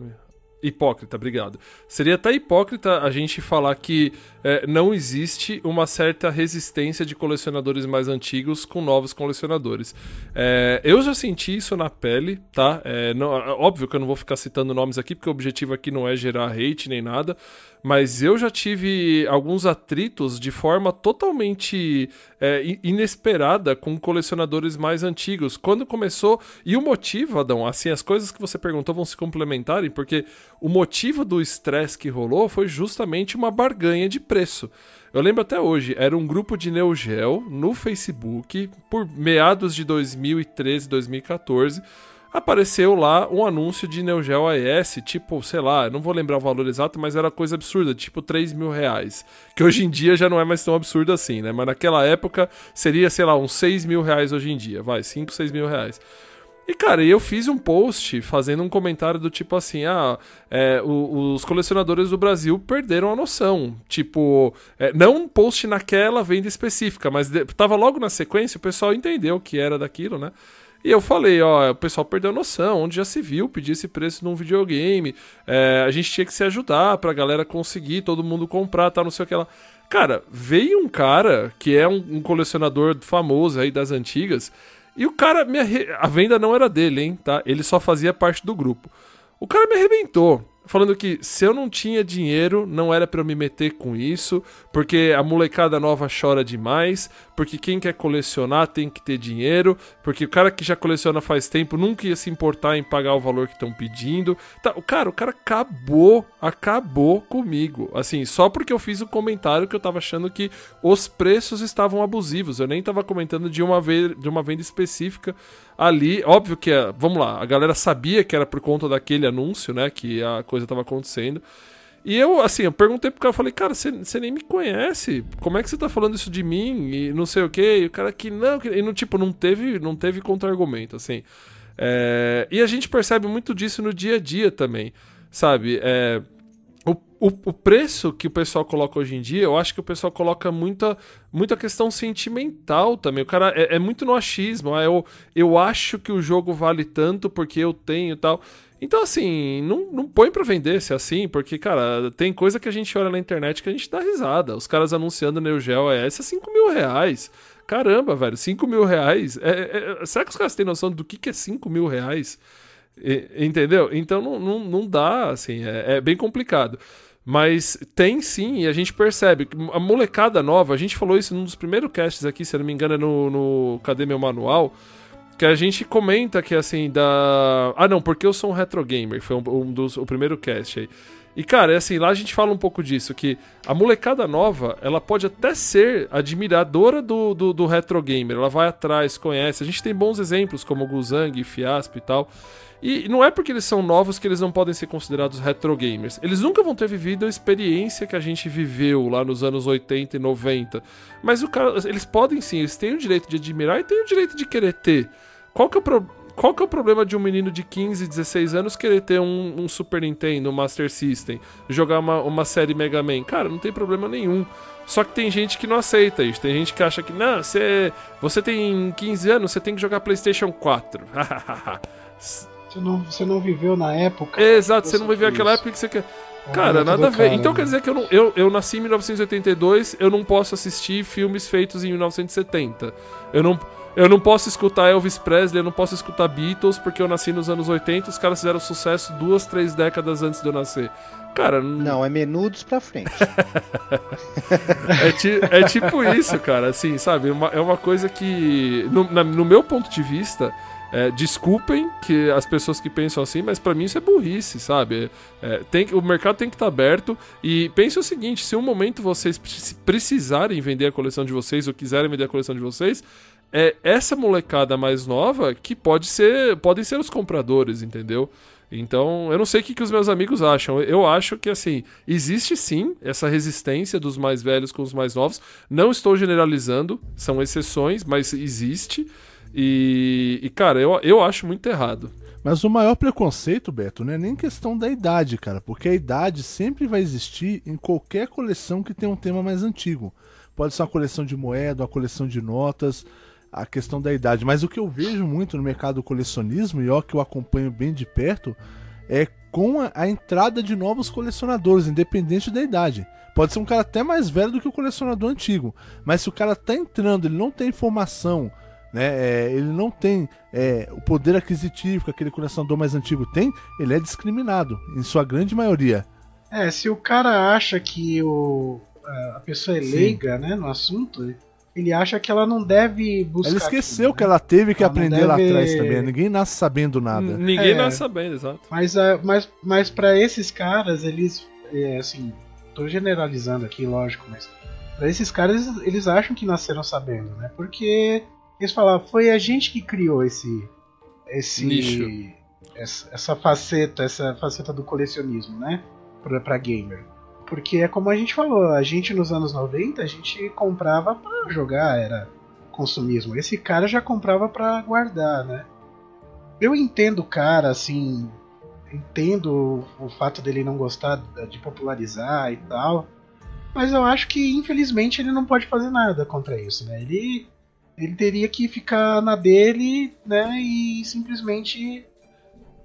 Hipócrita, obrigado. Seria até hipócrita a gente falar que é, não existe uma certa resistência de colecionadores mais antigos com novos colecionadores. É, eu já senti isso na pele, tá? É, não, óbvio que eu não vou ficar citando nomes aqui, porque o objetivo aqui não é gerar hate nem nada, mas eu já tive alguns atritos de forma totalmente é, inesperada com colecionadores mais antigos. Quando começou. E o motivo, Adão, assim, as coisas que você perguntou vão se complementarem, porque o motivo do estresse que rolou foi justamente uma barganha de preço. Eu lembro até hoje, era um grupo de Neo Geo no Facebook, por meados de 2013, 2014 apareceu lá um anúncio de Neo Geo AES, tipo, sei lá, não vou lembrar o valor exato, mas era coisa absurda, tipo 3 mil reais. Que hoje em dia já não é mais tão absurdo assim, né? Mas naquela época seria, sei lá, uns 6 mil reais hoje em dia, vai, 5, 6 mil reais. E, cara, eu fiz um post fazendo um comentário do tipo assim: ah, é, os colecionadores do Brasil perderam a noção. Tipo, é, não um post naquela venda específica, mas de, tava logo na sequência, o pessoal entendeu o que era daquilo, né? E eu falei, ó, o pessoal perdeu a noção, onde já se viu pedir esse preço num videogame, é, a gente tinha que se ajudar pra galera conseguir, todo mundo comprar, tá, não sei o que lá. Cara, veio um cara que é um, um colecionador famoso aí das antigas, e o cara, me arre... a venda não era dele, hein, tá? Ele só fazia parte do grupo. O cara me arrebentou falando que se eu não tinha dinheiro, não era para eu me meter com isso, porque a molecada nova chora demais, porque quem quer colecionar tem que ter dinheiro, porque o cara que já coleciona faz tempo nunca ia se importar em pagar o valor que estão pedindo. Tá, o cara, o cara acabou, acabou comigo. Assim, só porque eu fiz o um comentário que eu tava achando que os preços estavam abusivos. Eu nem tava comentando de uma, vez, de uma venda específica ali. Óbvio que, vamos lá, a galera sabia que era por conta daquele anúncio, né, que a coisa tava acontecendo. E eu, assim, eu perguntei pro cara, eu falei, cara, você nem me conhece, como é que você tá falando isso de mim? E não sei o quê. E o cara que não, que... e não, tipo, não teve, não teve contra-argumento, assim. É... E a gente percebe muito disso no dia a dia também, sabe? É... O, o, o, preço que o pessoal coloca hoje em dia, eu acho que o pessoal coloca muita, muita questão sentimental também. O cara é, é muito no achismo. Ah, eu, eu acho que o jogo vale tanto porque eu tenho e tal. Então, assim, não, não põe pra vender se é assim, porque, cara, tem coisa que a gente olha na internet que a gente dá risada. Os caras anunciando Neo Geo é esse é 5 mil reais. Caramba, velho, 5 mil reais. É, é, é, será que os caras têm noção do que, que é 5 mil reais? Entendeu? Então não, não, não dá, assim, é, é bem complicado. Mas tem sim, e a gente percebe. A molecada nova, a gente falou isso num dos primeiros casts aqui, se eu não me engano, é no, no Cadê Meu Manual? Que a gente comenta que assim, da. Ah, não, porque eu sou um retro gamer, foi um, um dos, o primeiro cast aí. E, cara, é assim, lá a gente fala um pouco disso, que a molecada nova, ela pode até ser admiradora do, do, do retro gamer, ela vai atrás, conhece. A gente tem bons exemplos, como Guzang, Fiasp e tal. E não é porque eles são novos que eles não podem ser considerados retro gamers. Eles nunca vão ter vivido a experiência que a gente viveu lá nos anos 80 e 90. Mas o cara, eles podem sim, eles têm o direito de admirar e têm o direito de querer ter. Qual que é o problema? Qual que é o problema de um menino de 15, 16 anos querer ter um, um Super Nintendo, um Master System, jogar uma, uma série Mega Man? Cara, não tem problema nenhum. Só que tem gente que não aceita isso. Tem gente que acha que, não, você, você tem 15 anos, você tem que jogar PlayStation 4. Você não, você não viveu na época. Exato, você não viveu aquela época que você quer. Cara, nada a ver. Cara, então quer dizer que eu, não, eu, eu nasci em 1982, eu não posso assistir filmes feitos em 1970. Eu não, eu não posso escutar Elvis Presley, eu não posso escutar Beatles, porque eu nasci nos anos 80 os caras fizeram sucesso duas, três décadas antes de eu nascer. Cara, não. Não, é menudos pra frente. É, ti- é tipo isso, cara, assim, sabe? Uma- é uma coisa que, no, na- no meu ponto de vista, é, desculpem que as pessoas que pensam assim, mas pra mim isso é burrice, sabe? É, tem, o mercado tem que estar aberto e pense o seguinte: se um momento vocês pre- precisarem vender a coleção de vocês ou quiserem vender a coleção de vocês, é essa molecada mais nova que pode ser, podem ser os compradores, entendeu? Então, eu não sei o que, que os meus amigos acham. Eu acho que, assim, existe sim essa resistência dos mais velhos com os mais novos. Não estou generalizando, são exceções, mas existe. E, e, cara, eu, eu acho muito errado. Mas o maior preconceito, Beto, não é nem questão da idade, cara, porque a idade sempre vai existir em qualquer coleção que tenha um tema mais antigo. Pode ser uma coleção de moeda, uma coleção de notas, a questão da idade. Mas o que eu vejo muito no mercado do colecionismo, e ó que eu acompanho bem de perto, é com a, a entrada de novos colecionadores, independente da idade. Pode ser um cara até mais velho do que o colecionador antigo, mas se o cara tá entrando, ele não tem informação, né? é, ele não tem é, o poder aquisitivo que aquele colecionador mais antigo tem, ele é discriminado, em sua grande maioria. É, se o cara acha que o, a pessoa é Sim. leiga né, no assunto, ele acha que ela não deve buscar. Ela esqueceu aquilo, que né? ela teve que Ela aprender lá deve- atrás também. Ninguém nasce sabendo nada. Ninguém É. nasce sabendo, exato. Mas, ah, mas, mas para esses caras, eles. É, assim, tô generalizando aqui, lógico, mas. Pra esses caras, eles acham que nasceram sabendo, né? Porque eles falam, foi a gente que criou esse. Esse. Nicho. Essa, essa faceta, essa faceta do colecionismo, né? Pra, pra gamer. Porque é como a gente falou, a gente nos anos 90, a gente comprava pra jogar, era consumismo. Esse cara já comprava pra guardar, né? Eu entendo o cara, assim, entendo o fato dele não gostar de popularizar e tal, mas eu acho que infelizmente ele não pode fazer nada contra isso, né? Ele ele teria que ficar na dele, né, e simplesmente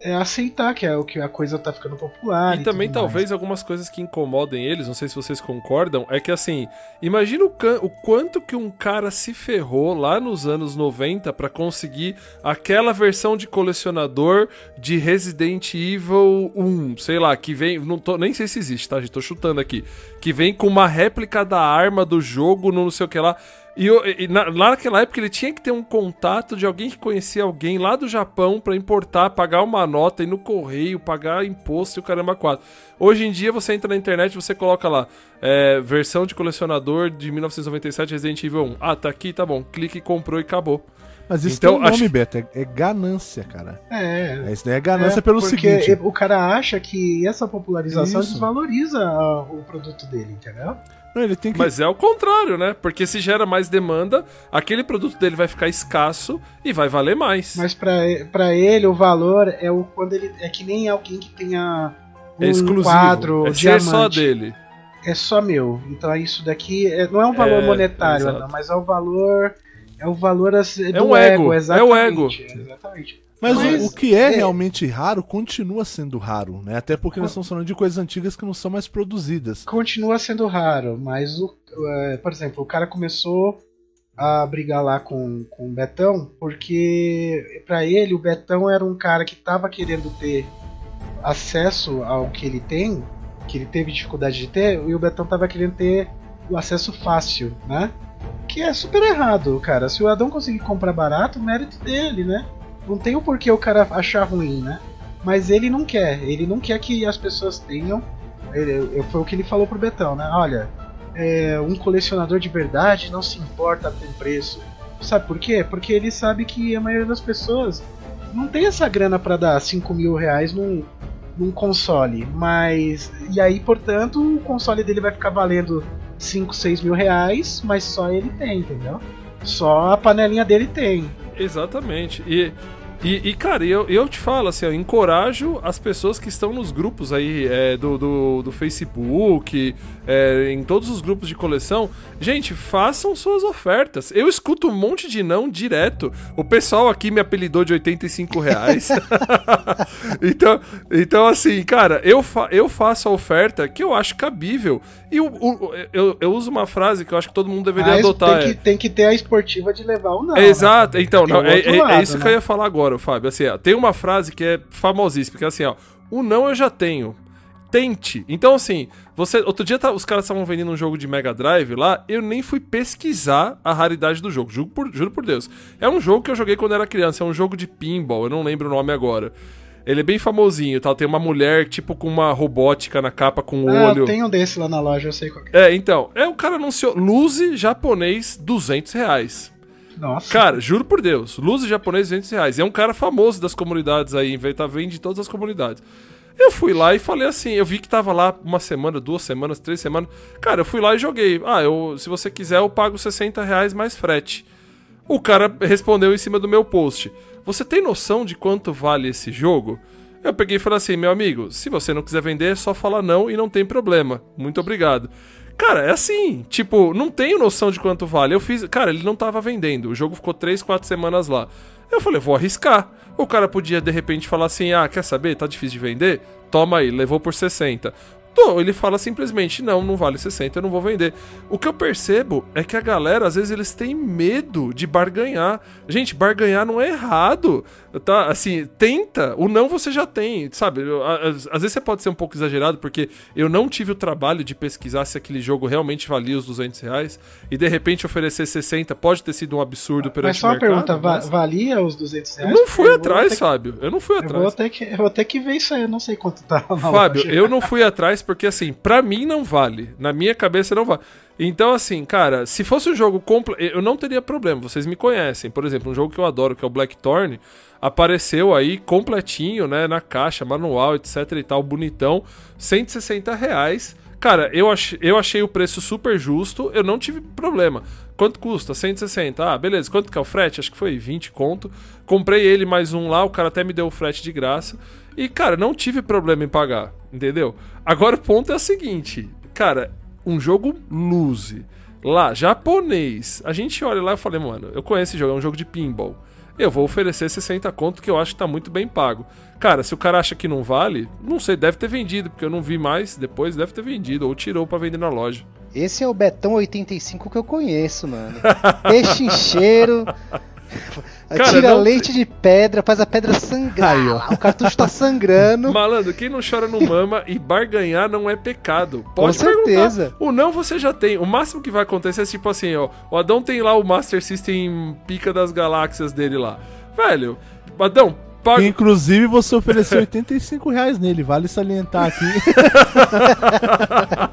é, aceitar que, é, o que a coisa tá ficando popular. E também tudo mais. talvez algumas coisas que incomodem eles, não sei se vocês concordam, é que assim, imagina o, o quanto que um cara se ferrou lá nos anos 90 pra conseguir aquela versão de colecionador de Resident Evil 1, sei lá, que vem, não tô, nem sei se existe, tá, gente, tô chutando aqui, que vem com uma réplica da arma do jogo, no não sei o que lá. E, eu- e na- lá naquela época ele tinha que ter um contato de alguém que conhecia alguém lá do Japão pra importar, pagar uma nota, ir no correio, pagar imposto e o caramba quatro. Hoje em dia você entra na internet e você coloca lá, é, versão de colecionador de 1997 Resident Evil 1. Ah, tá aqui, tá bom. Clique, comprou e acabou. Mas isso Então, tem um nome, acho- Beto, é, é ganância, cara. É, É, isso daí é ganância É, pelo porque seguinte. o cara acha que essa popularização Isso. desvaloriza o produto dele, entendeu? Não, ele tem que. Mas é o contrário, né? Porque se gera mais demanda, aquele produto dele vai ficar escasso e vai valer mais. Mas pra, pra ele o valor é o quando ele é que nem alguém que tenha um é exclusivo. quadro é ser diamante. só dele. É só meu. Então isso daqui é- não é um valor É, monetário, não, mas é o valor é o valor do um ego, é o ego. Exatamente. Mas, o- Mas, o, que é, é- realmente raro continua sendo raro, né? Até porque nós estamos falando de coisas antigas que não são mais produzidas. Continua sendo raro, mas o, é, por exemplo, o cara começou a brigar lá com, com o Betão, porque pra ele o Betão era um cara que tava querendo ter acesso ao que ele tem, que ele teve dificuldade de ter, e o Betão tava querendo ter o acesso fácil, né? Que é super errado, cara. Se o Adão conseguir comprar barato, mérito dele, né? Não tem o porquê o cara achar ruim, né? Mas ele não quer. Ele não quer que as pessoas tenham ele, foi o que ele falou pro Betão, né? Olha, é, um colecionador de verdade não se importa com preço. Sabe por quê? Porque ele sabe que a maioria das pessoas não tem essa grana pra dar 5 mil reais num, num console. Mas. E aí, portanto, o console dele vai ficar valendo 5, 6 mil reais, mas só ele tem, entendeu? Só a panelinha dele tem. Exatamente. E, e, e, cara, eu, eu te falo assim, eu encorajo as pessoas que estão nos grupos aí é, do, do, do Facebook, é, em todos os grupos de coleção. Gente, façam suas ofertas. Eu escuto um monte de não direto. O pessoal aqui me apelidou de 85 reais. então, então, assim, cara, eu, fa eu faço a oferta que eu acho cabível. E o, o- eu, eu uso uma frase que eu acho que todo mundo deveria Mas adotar. tem, é- que, tem que ter a esportiva de levar ou não. é, né? Exato, então, Tem não, o é, é- é lado, isso que né? eu ia falar agora, Fábio. Assim, ó, tem uma frase que é famosíssima, que é assim, ó, o não eu já tenho. Tente. Então, assim, você. Outro dia tá- os caras estavam vendendo um jogo de Mega Drive lá, eu nem fui pesquisar a raridade do jogo. Juro por, juro por Deus. É um jogo que eu joguei quando era criança, é um jogo de pinball, eu não lembro o nome agora. Ele é bem famosinho, tal. Tem uma mulher, tipo, com uma robótica na capa com o Ah, olho. tem um desse lá na loja, eu sei qual é. É, então. É, o cara anunciou. Luze japonês, 200 reais. Nossa. Cara, juro por Deus, Luz japonês 200 reais. E é um cara famoso das comunidades aí, tá vende todas as comunidades. Eu fui lá e falei assim, eu vi que tava lá uma semana, duas semanas, três semanas. Cara, eu fui lá e joguei. Ah, eu, se você quiser, eu pago 60 reais mais frete. O cara respondeu em cima do meu post. Você tem noção de quanto vale esse jogo? Eu peguei e falei assim, meu amigo, se você não quiser vender, é só falar não e não tem problema. Muito obrigado. Cara, é assim, tipo, não tenho noção de quanto vale. Eu fiz. Cara, ele não tava vendendo. O jogo ficou 3, 4 semanas lá. Eu falei, vou arriscar. O cara podia de repente falar assim: ah, quer saber? Tá difícil de vender? Toma aí, levou por 60. Tô, ele fala simplesmente: não, não vale 60, eu não vou vender. O que eu percebo é que a galera, às vezes, eles têm medo de barganhar. Gente, barganhar não é errado. Tá, assim, tenta. O não você já tem, sabe? Eu, Às, às vezes você pode ser um pouco exagerado, porque eu não tive o trabalho de pesquisar se aquele jogo realmente valia os 200 reais. E de repente oferecer 60 pode ter sido um absurdo perante Mas só uma mercado. pergunta, mas- valia os 200 Eu reais? não fui eu atrás, que- Fábio. Eu não fui Eu vou, atrás. ter que, eu vou ter que ver isso aí, eu não sei quanto tá Fábio, loja. eu não fui atrás porque, assim, pra mim não vale. Na minha cabeça não vale. Então, assim, cara, se fosse um jogo completo, eu não teria problema. Vocês me conhecem. Por exemplo, um jogo que eu adoro, que é o Blackthorn, apareceu aí completinho, né, na caixa, manual, etc e tal, bonitão, 160 reais. Cara, eu, ach, eu achei o preço super justo, eu não tive problema. Quanto custa? 160. Ah, beleza. Quanto que é o frete? Acho que foi 20 conto. Comprei ele mais um lá, o cara até me deu o frete de graça. E, cara, não tive problema em pagar, entendeu? Agora o ponto é o seguinte, cara, um jogo Luze, lá, japonês. A gente olha lá e falei, mano, eu conheço esse jogo, é um jogo de pinball. Eu vou oferecer 60 conto que eu acho que tá muito bem pago. Cara, se o cara acha que não vale, não sei, deve ter vendido, porque eu não vi mais, depois deve ter vendido, ou tirou pra vender na loja. Esse é o Betão 85 que eu conheço, mano. Pechincheiro. Cara, Tira não- leite de pedra, faz a pedra sangrar. Aí, ó. O cartucho tá sangrando. Malandro, quem não chora não mama e barganhar não é pecado. Pode Com certeza. perguntar. O não você já tem. O máximo que vai acontecer é tipo assim, ó. O Adão tem lá o Master System pica das galáxias dele lá. Velho, Adão, paga. Inclusive, você ofereceu 85 reais nele, vale salientar aqui.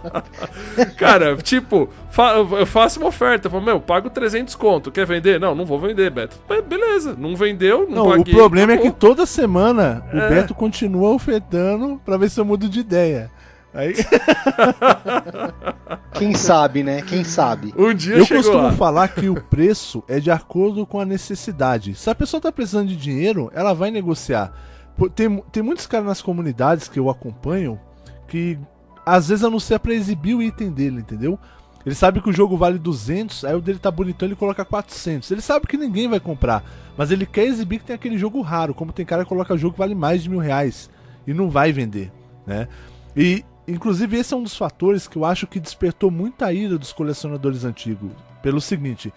Cara, tipo, fa- eu faço uma oferta. Falo, meu, pago 300 conto. Quer vender? Não, não vou vender, Beto. Mas beleza, não vendeu, não, Não, o paguei. problema é que acabou. toda semana o É. Beto continua ofertando pra ver se eu mudo de ideia. Aí, Quem sabe, né? Quem sabe? Um dia eu costumo lá. falar que o preço é de acordo com a necessidade. Se a pessoa tá precisando de dinheiro, ela vai negociar. Tem, tem muitos caras nas comunidades que eu acompanho que às vezes anuncia pra exibir o item dele, entendeu? Ele sabe que o jogo vale 200, aí o dele tá bonitão, ele coloca 400. Ele sabe que ninguém vai comprar, mas ele quer exibir que tem aquele jogo raro, como tem cara que coloca jogo que vale mais de mil reais e não vai vender, né? E, inclusive, esse é um dos fatores que eu acho que despertou muita ira dos colecionadores antigos. Pelo seguinte,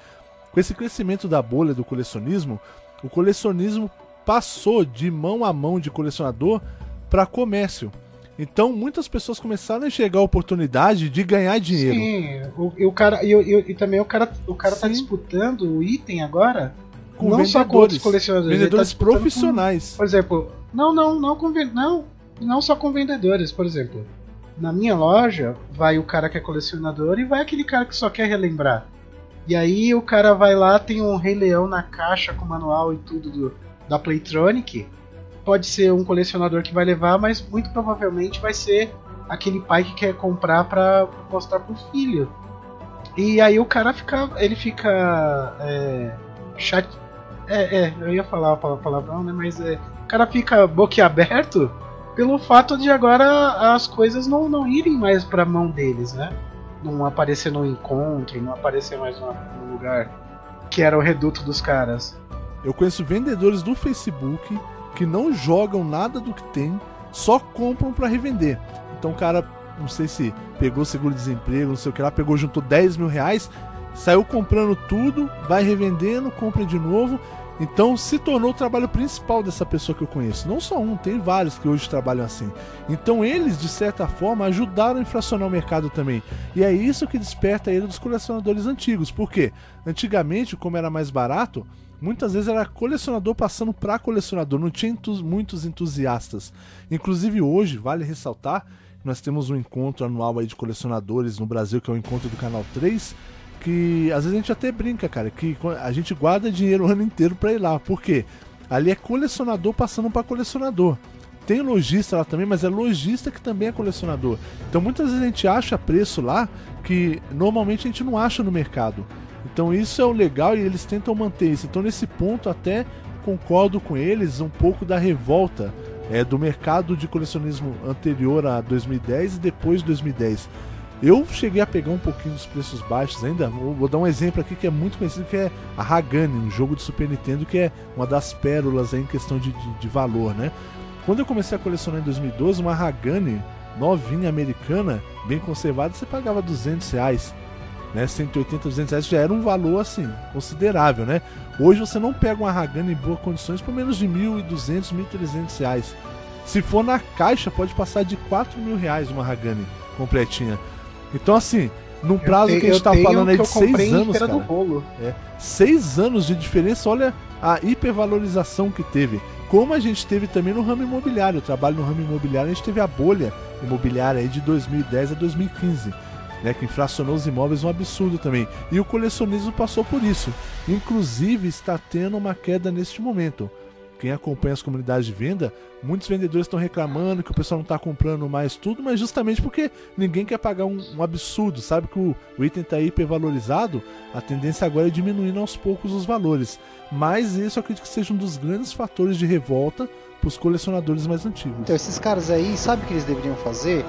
com esse crescimento da bolha do colecionismo, o colecionismo passou de mão a mão de colecionador para comércio. Então, muitas pessoas começaram a enxergar a oportunidade de ganhar dinheiro. Sim, o, e o cara, e, e- e também o cara, o cara tá disputando o item agora, Com não só com outros vendedores, colecionadores, tá vendedores com- profissionais. Por exemplo, não, não, não com não, não só com vendedores, por exemplo. Na minha loja, vai o cara que é colecionador e vai aquele cara que só quer relembrar. E aí o cara vai lá, tem um Rei Leão na caixa com manual e tudo do, da Playtronic. Pode ser um colecionador que vai levar, mas muito provavelmente vai ser aquele pai que quer comprar para mostrar pro filho. E aí o cara fica. ele fica. É, chat. É, é, eu ia falar a palavrão, né? Mas é, o cara fica boquiaberto pelo fato de agora as coisas não, não irem mais pra mão deles, né? Não aparecer no encontro, não aparecer mais no lugar que era o reduto dos caras. Eu conheço vendedores do Facebook que não jogam nada do que tem, só compram para revender. Então o cara, não sei se pegou seguro-desemprego, não sei o que lá, pegou, juntou 10 mil reais, saiu comprando tudo, vai revendendo, compra de novo. Então se tornou o trabalho principal dessa pessoa que eu conheço. Não só um, tem vários que hoje trabalham assim. Então eles, de certa forma, ajudaram a inflacionar o mercado também. E é isso que desperta ele dos colecionadores antigos. Por quê? Antigamente, como era mais barato, muitas vezes era colecionador passando para colecionador, não tinha entus muitos entusiastas. Inclusive hoje, vale ressaltar, nós temos um encontro anual aí de colecionadores no Brasil, que é o encontro do Canal 3, que às vezes a gente até brinca, cara, que a gente guarda dinheiro o ano inteiro para ir lá. Por quê? Ali é colecionador passando para colecionador. Tem lojista lá também, mas é lojista que também é colecionador. Então muitas vezes a gente acha preço lá que normalmente a gente não acha no mercado. Então isso é o legal e eles tentam manter isso. Então nesse ponto até concordo com eles um pouco da revolta é, do mercado de colecionismo anterior a 2010 e depois de 2010. Eu cheguei a pegar um pouquinho dos preços baixos ainda. Vou, vou, dar um exemplo aqui que é muito conhecido, que é a Hagane, um jogo de Super Nintendo que é uma das pérolas em questão de, de, de, valor, né? Quando eu comecei a colecionar em 2012, uma Hagane novinha americana, bem conservada, você pagava 200 reais. Né, 180, 200 reais já era um valor assim considerável, né? Hoje você não pega uma Hagane em boas condições por menos de 1.200, 1.300 reais. Se for na caixa, pode passar de 4 mil reais uma Hagane completinha. Então, assim, num prazo que a gente tá falando aí de seis anos, cara. É, seis anos de diferença, olha a hipervalorização que teve. Como a gente teve também no ramo imobiliário. Eu trabalho no ramo imobiliário, a gente teve a bolha imobiliária aí de 2010 a 2015. Né, que inflacionou os imóveis um absurdo também. E o colecionismo passou por isso. Inclusive está tendo uma queda neste momento quem acompanha as comunidades de venda, muitos vendedores estão reclamando que o pessoal não está comprando mais tudo, mas justamente porque ninguém quer pagar um, um absurdo, sabe que o, o item está hipervalorizado, a tendência agora é diminuindo aos poucos os valores. Mas isso eu acredito que seja um dos grandes fatores de revolta para os colecionadores mais antigos. Então, esses caras aí, sabe o que eles deveriam fazer?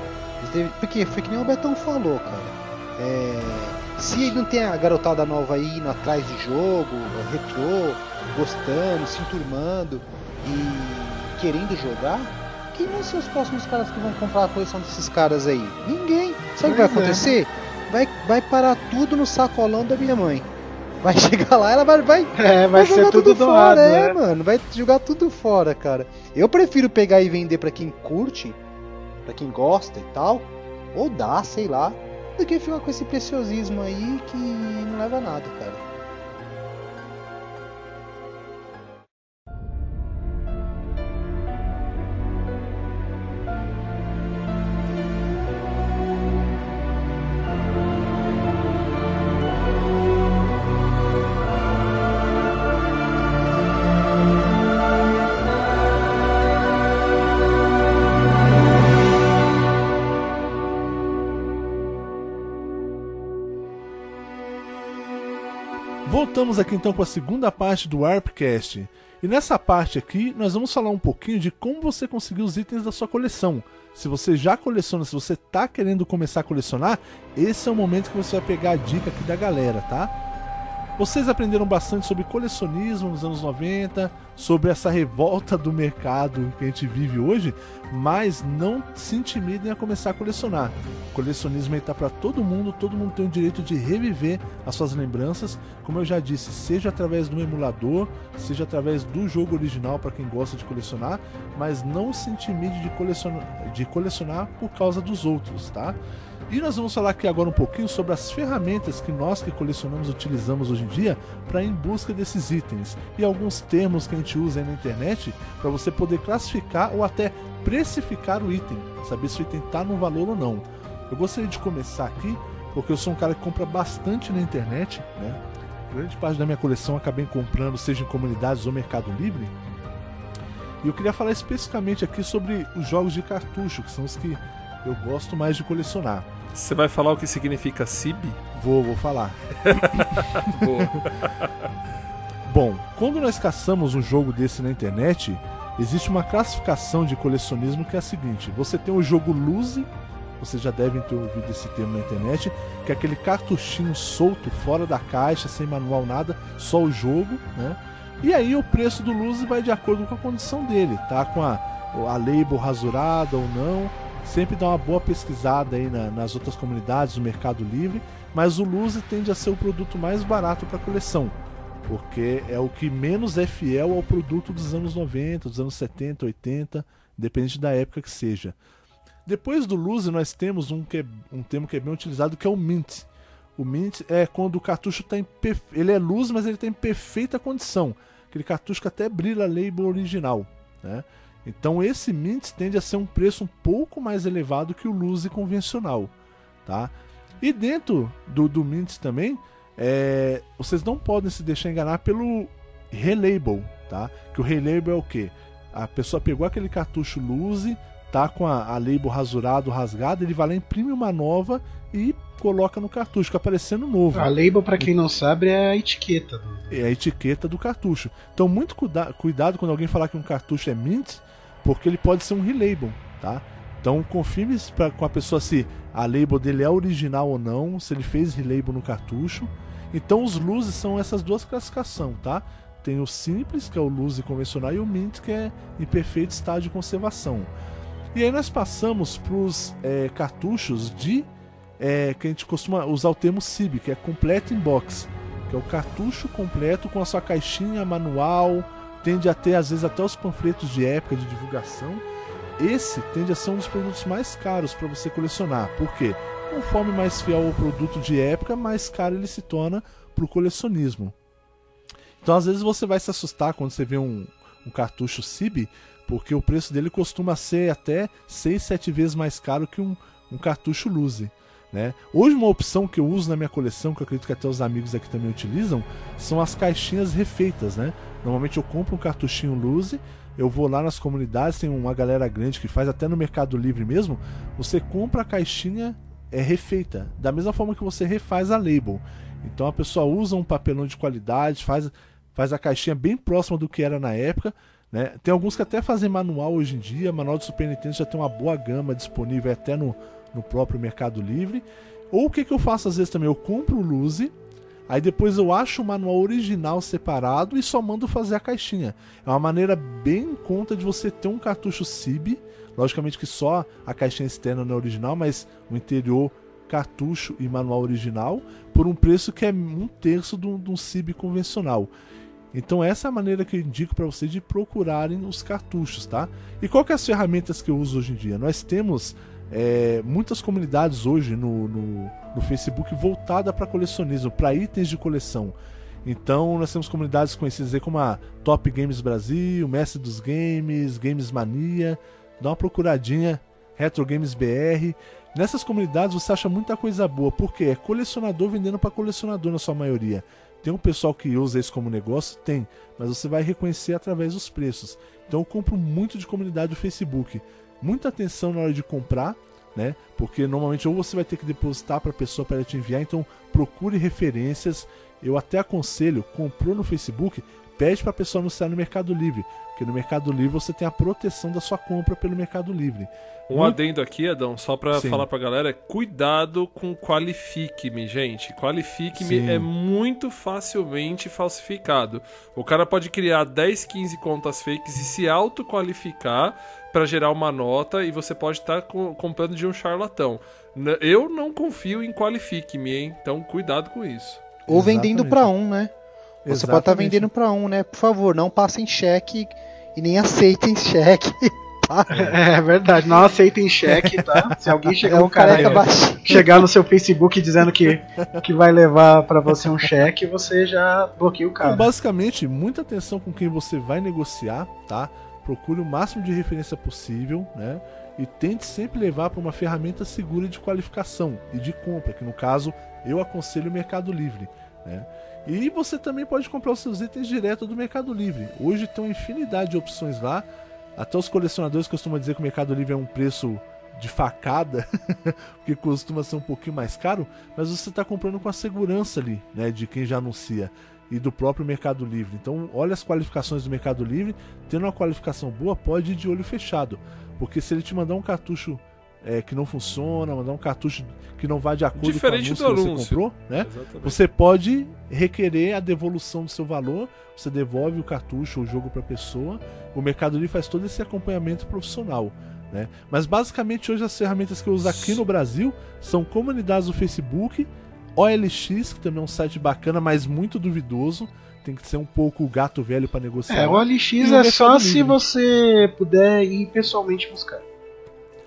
Eles Porque foi que nem o Betão falou, cara. É se não tem a garotada nova aí indo atrás de jogo, retrô, gostando, se enturmando e querendo jogar, quem vão ser os próximos caras que vão comprar a coleção desses caras aí? Ninguém. Sabe o que vai é. acontecer? Vai, vai parar tudo no sacolão da minha mãe. Vai chegar lá, ela vai, vai, é, vai, vai ser tudo, tudo fora, é, né? mano. Vai jogar tudo fora, cara. Eu prefiro pegar e vender para quem curte, para quem gosta e tal, ou dar, sei lá, do que ficar com esse preciosismo aí que não leva a nada, cara. Voltamos aqui então para a segunda parte do Arpcast. E nessa parte aqui nós vamos falar um pouquinho de como você conseguir os itens da sua coleção. Se você já coleciona, se você está querendo começar a colecionar, esse é o momento que você vai pegar a dica aqui da galera, tá? Vocês aprenderam bastante sobre colecionismo nos anos 90, sobre essa revolta do mercado que a gente vive hoje, mas não se intimidem a começar a colecionar. O colecionismo está para todo mundo, todo mundo tem o direito de reviver as suas lembranças, como eu já disse, seja através do emulador, seja através do jogo original para quem gosta de colecionar, mas não se intimide de colecionar, de colecionar por causa dos outros, tá? E nós vamos falar aqui agora um pouquinho sobre as ferramentas que nós que colecionamos utilizamos hoje em dia para em busca desses itens e alguns termos que a gente usa na internet para você poder classificar ou até precificar o item, saber se o item está no valor ou não. Eu gostaria de começar aqui porque eu sou um cara que compra bastante na internet, né? Grande parte da minha coleção acabei comprando, seja em comunidades ou Mercado Livre. E eu queria falar especificamente aqui sobre os jogos de cartucho, que são os que eu gosto mais de colecionar. Você vai falar o que significa CIB? Vou, vou falar. Bom, quando nós caçamos um jogo desse na internet, existe uma classificação de colecionismo que é a seguinte: você tem o jogo loose, vocês já devem ter ouvido esse termo na internet, que é aquele cartuchinho solto, fora da caixa, sem manual nada, só o jogo, né? E aí o preço do loose vai de acordo com a condição dele, tá? Com a, a label rasurada ou não. Sempre dá uma boa pesquisada aí na- nas outras comunidades, no Mercado Livre, mas o loose tende a ser o produto mais barato para coleção porque é o que menos é fiel ao produto dos anos 90, dos anos 70, 80, independente da época que seja. Depois do Luzi, nós temos um, que é- um termo que é bem utilizado, que é o Mint. O Mint é quando o cartucho está em ele é luz, mas ele está em perfeita condição. Aquele cartucho que até brilha a label original, né? Então esse Mint tende a ser um preço um pouco mais elevado que o Luzi convencional, tá? E dentro do, do Mint também, é, vocês não podem se deixar enganar pelo relabel, tá? Que o relabel é o quê? A pessoa pegou aquele cartucho Luzi, tá com a, a label rasurado, rasgada, ele vai lá, imprime uma nova e coloca no cartucho, fica parecendo novo. A label, pra quem não sabe, é a etiqueta. do- É a etiqueta do cartucho. Então, muito cuida- cuidado quando alguém falar que um cartucho é mint, porque ele pode ser um relabel, tá? Então, confirme pra, com a pessoa se a label dele é original ou não, se ele fez relabel no cartucho. Então, os luzes são essas duas classificações, tá? Tem o simples, que é o luze convencional, e o mint, que é em perfeito estado de conservação. E aí nós passamos para os cartuchos de é, que a gente costuma usar o termo CIB, que é Complete in Box, que é o cartucho completo com a sua caixinha, manual, tende a ter às vezes até os panfletos de época de divulgação. Esse tende a ser um dos produtos mais caros para você colecionar. Por quê? Conforme mais fiel ao produto de época, mais caro ele se torna para o colecionismo. Então, às vezes, você vai se assustar quando você vê um, um cartucho CIB, porque o preço dele costuma ser até 6, 7 vezes mais caro que um, um cartucho Luzi. Né? Hoje, uma opção que eu uso na minha coleção, que eu acredito que até os amigos aqui também utilizam, são as caixinhas refeitas. Né? Normalmente eu compro um cartuchinho Luzi, eu vou lá nas comunidades, tem uma galera grande que faz, até no Mercado Livre mesmo, você compra a caixinha é refeita, da mesma forma que você refaz a label. Então a pessoa usa um papelão de qualidade, faz, faz a caixinha bem próxima do que era na época. Né? Tem alguns que até fazem manual hoje em dia, manual de Super Nintendo já tem uma boa gama disponível até no, no próprio Mercado Livre. Ou o que, que eu faço às vezes também? Eu compro o Luzi, aí depois eu acho o manual original separado e só mando fazer a caixinha. É uma maneira bem em conta de você ter um cartucho CIB. Logicamente que só a caixinha externa não é original, mas o interior cartucho e manual original por um preço que é um terço de um, CIB convencional. Então essa é a maneira que eu indico para vocês de procurarem os cartuchos, tá? E qual que é as ferramentas que eu uso hoje em dia? Nós temos é, muitas comunidades hoje no, no, no Facebook voltada para colecionismo, para itens de coleção. Então nós temos comunidades conhecidas aí como a Top Games Brasil, Mestre dos Games, Games Mania. Dá uma procuradinha, Retro Games BR. Nessas comunidades você acha muita coisa boa, porque é colecionador vendendo para colecionador na sua maioria. Tem um pessoal que usa isso como negócio? Tem, mas você vai reconhecer através dos preços. Então eu compro muito de comunidade do Facebook. Muita atenção na hora de comprar, né? Porque normalmente ou você vai ter que depositar para a pessoa para ela te enviar, então procure referências. Eu até aconselho, comprou no Facebook, pede para a pessoa anunciar no Mercado Livre, porque no Mercado Livre você tem a proteção da sua compra pelo Mercado Livre. Um Muito- adendo aqui, Adão, só Sim. falar pra galera, cuidado com Qualifique-me, gente. Qualifique-me é muito facilmente falsificado. O cara pode criar 10, 15 contas fakes e se autoqualificar pra gerar uma nota e você pode estar comprando de um charlatão. Eu não confio em Qualifique-me, hein? Então cuidado com isso. Ou vendendo Exatamente. pra um, né? Você pode estar Exatamente. vendendo pra um, né? Por favor, não passem cheque e nem aceitem cheque pariu. É verdade, não aceitem cheque, tá? Se alguém É chegar um um careca baixinho. chegar no seu Facebook dizendo que, que vai levar pra você um cheque, você já bloqueia o Então, cara. basicamente, muita atenção com quem você vai negociar, tá? Procure o máximo de referência possível, né? E tente sempre levar para uma ferramenta segura de qualificação e de compra, que no caso eu aconselho o Mercado Livre, né? E você também pode comprar os seus itens direto do Mercado Livre. Hoje tem uma infinidade de opções lá. Até os colecionadores costumam dizer que o Mercado Livre é um preço de facada, porque costuma ser um pouquinho mais caro, mas você está comprando com a segurança ali, né, de quem já anuncia e do próprio Mercado Livre. Então, olha as qualificações do Mercado Livre, tendo uma qualificação boa, pode ir de olho fechado, porque se ele te mandar um cartucho é, que não funciona, mandar um cartucho que não vai de acordo Diferente com o anúncio que você comprou, né? Exatamente. Você pode requerer a devolução do seu valor, você devolve o cartucho ou o jogo para a pessoa. O Mercado Livre faz todo esse acompanhamento profissional. Né? Mas basicamente hoje as ferramentas que eu uso aqui no Brasil são comunidades do Facebook, OLX, que também é um site bacana, mas muito duvidoso. Tem que ser um pouco gato velho para negociar. É, o OLX E o é só se você puder ir pessoalmente buscar.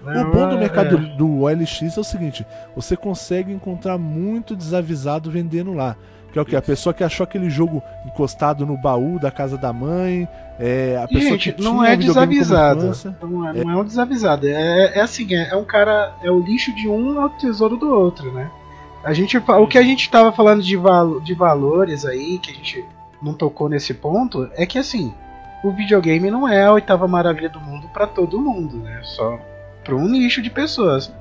O bom do É, mercado é. do OLX é o seguinte: você consegue encontrar muito desavisado vendendo lá. Que é o que? A pessoa que achou aquele jogo encostado no baú da casa da mãe. É, a pessoa Gente, que não é desavisado. Não é, não é um desavisado. É, é assim, é, é um cara. É o lixo de um é o tesouro do outro, né? A gente, o que a gente tava falando de, de valores aí, que a gente não tocou nesse ponto, é que assim, o videogame não é a oitava maravilha do mundo pra todo mundo, né? Só pra um nicho de pessoas.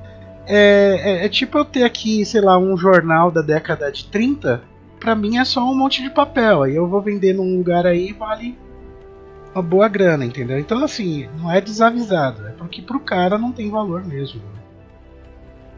É, é- é tipo eu ter aqui, sei lá, um jornal da década de 30, pra mim é só um monte de papel. Aí eu vou vender num lugar aí vale uma boa grana, entendeu? Então assim, não é desavisado, é porque pro cara não tem valor mesmo.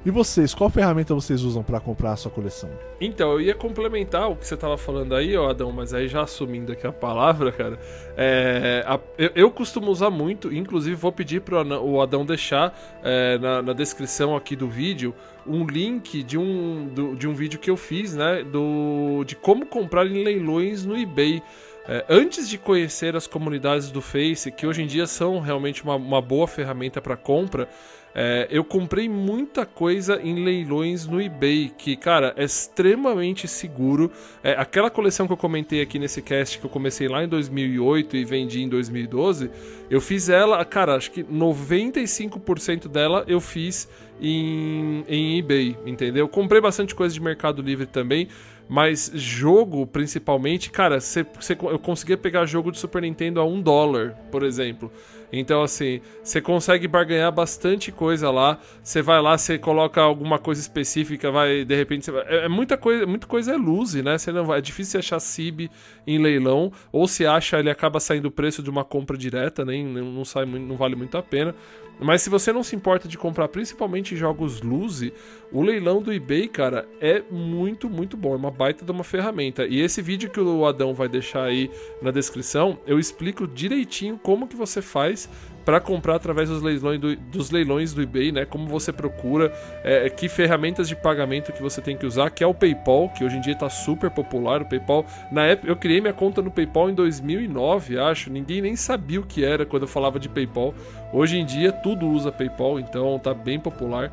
E vocês, qual ferramenta vocês usam para comprar a sua coleção? Então, eu ia complementar o que você tava falando aí, ó, Adão, mas aí já assumindo aqui a palavra, cara. é, a- eu, eu costumo usar muito, inclusive vou pedir pro Ana- o Adão deixar é, na, na descrição aqui do vídeo um link de um, do- de um vídeo que eu fiz, né? Do, de como comprar em leilões no eBay. É, antes de conhecer as comunidades do Face, que hoje em dia são realmente uma, uma boa ferramenta para compra, é, eu comprei muita coisa em leilões no eBay, que, cara, é extremamente seguro. É, aquela coleção que eu comentei aqui nesse cast, que eu comecei lá em 2008 e vendi em 2012, eu fiz ela, cara, acho que 95% dela eu fiz em, em eBay, entendeu? Comprei bastante coisa de Mercado Livre também. Mas jogo, principalmente, cara, cê, cê- eu conseguia pegar jogo de Super Nintendo a um dólar, por exemplo. Então, assim, você consegue barganhar bastante coisa lá. Você vai lá, você coloca alguma coisa específica, vai, de repente, é, é muita coisa, muita coisa é lose, né? Você não vai, é difícil achar CIB em leilão, ou se acha, ele acaba saindo o preço de uma compra direta, nem não, não sai, não vale muito a pena. Mas se você não se importa de comprar principalmente jogos Luzi, o leilão do eBay, cara, é muito, muito bom. É uma baita de uma ferramenta. E esse vídeo que o Adão vai deixar aí na descrição, eu explico direitinho como que você faz para comprar através dos leilões do, dos leilões do eBay, né? Como você procura, é, que ferramentas de pagamento que você tem que usar, que é o PayPal, que hoje em dia tá super popular. O PayPal, na época, eu criei minha conta no PayPal em 2009, acho. Ninguém nem sabia o que era quando eu falava de PayPal. Hoje em dia tudo usa PayPal, então tá bem popular.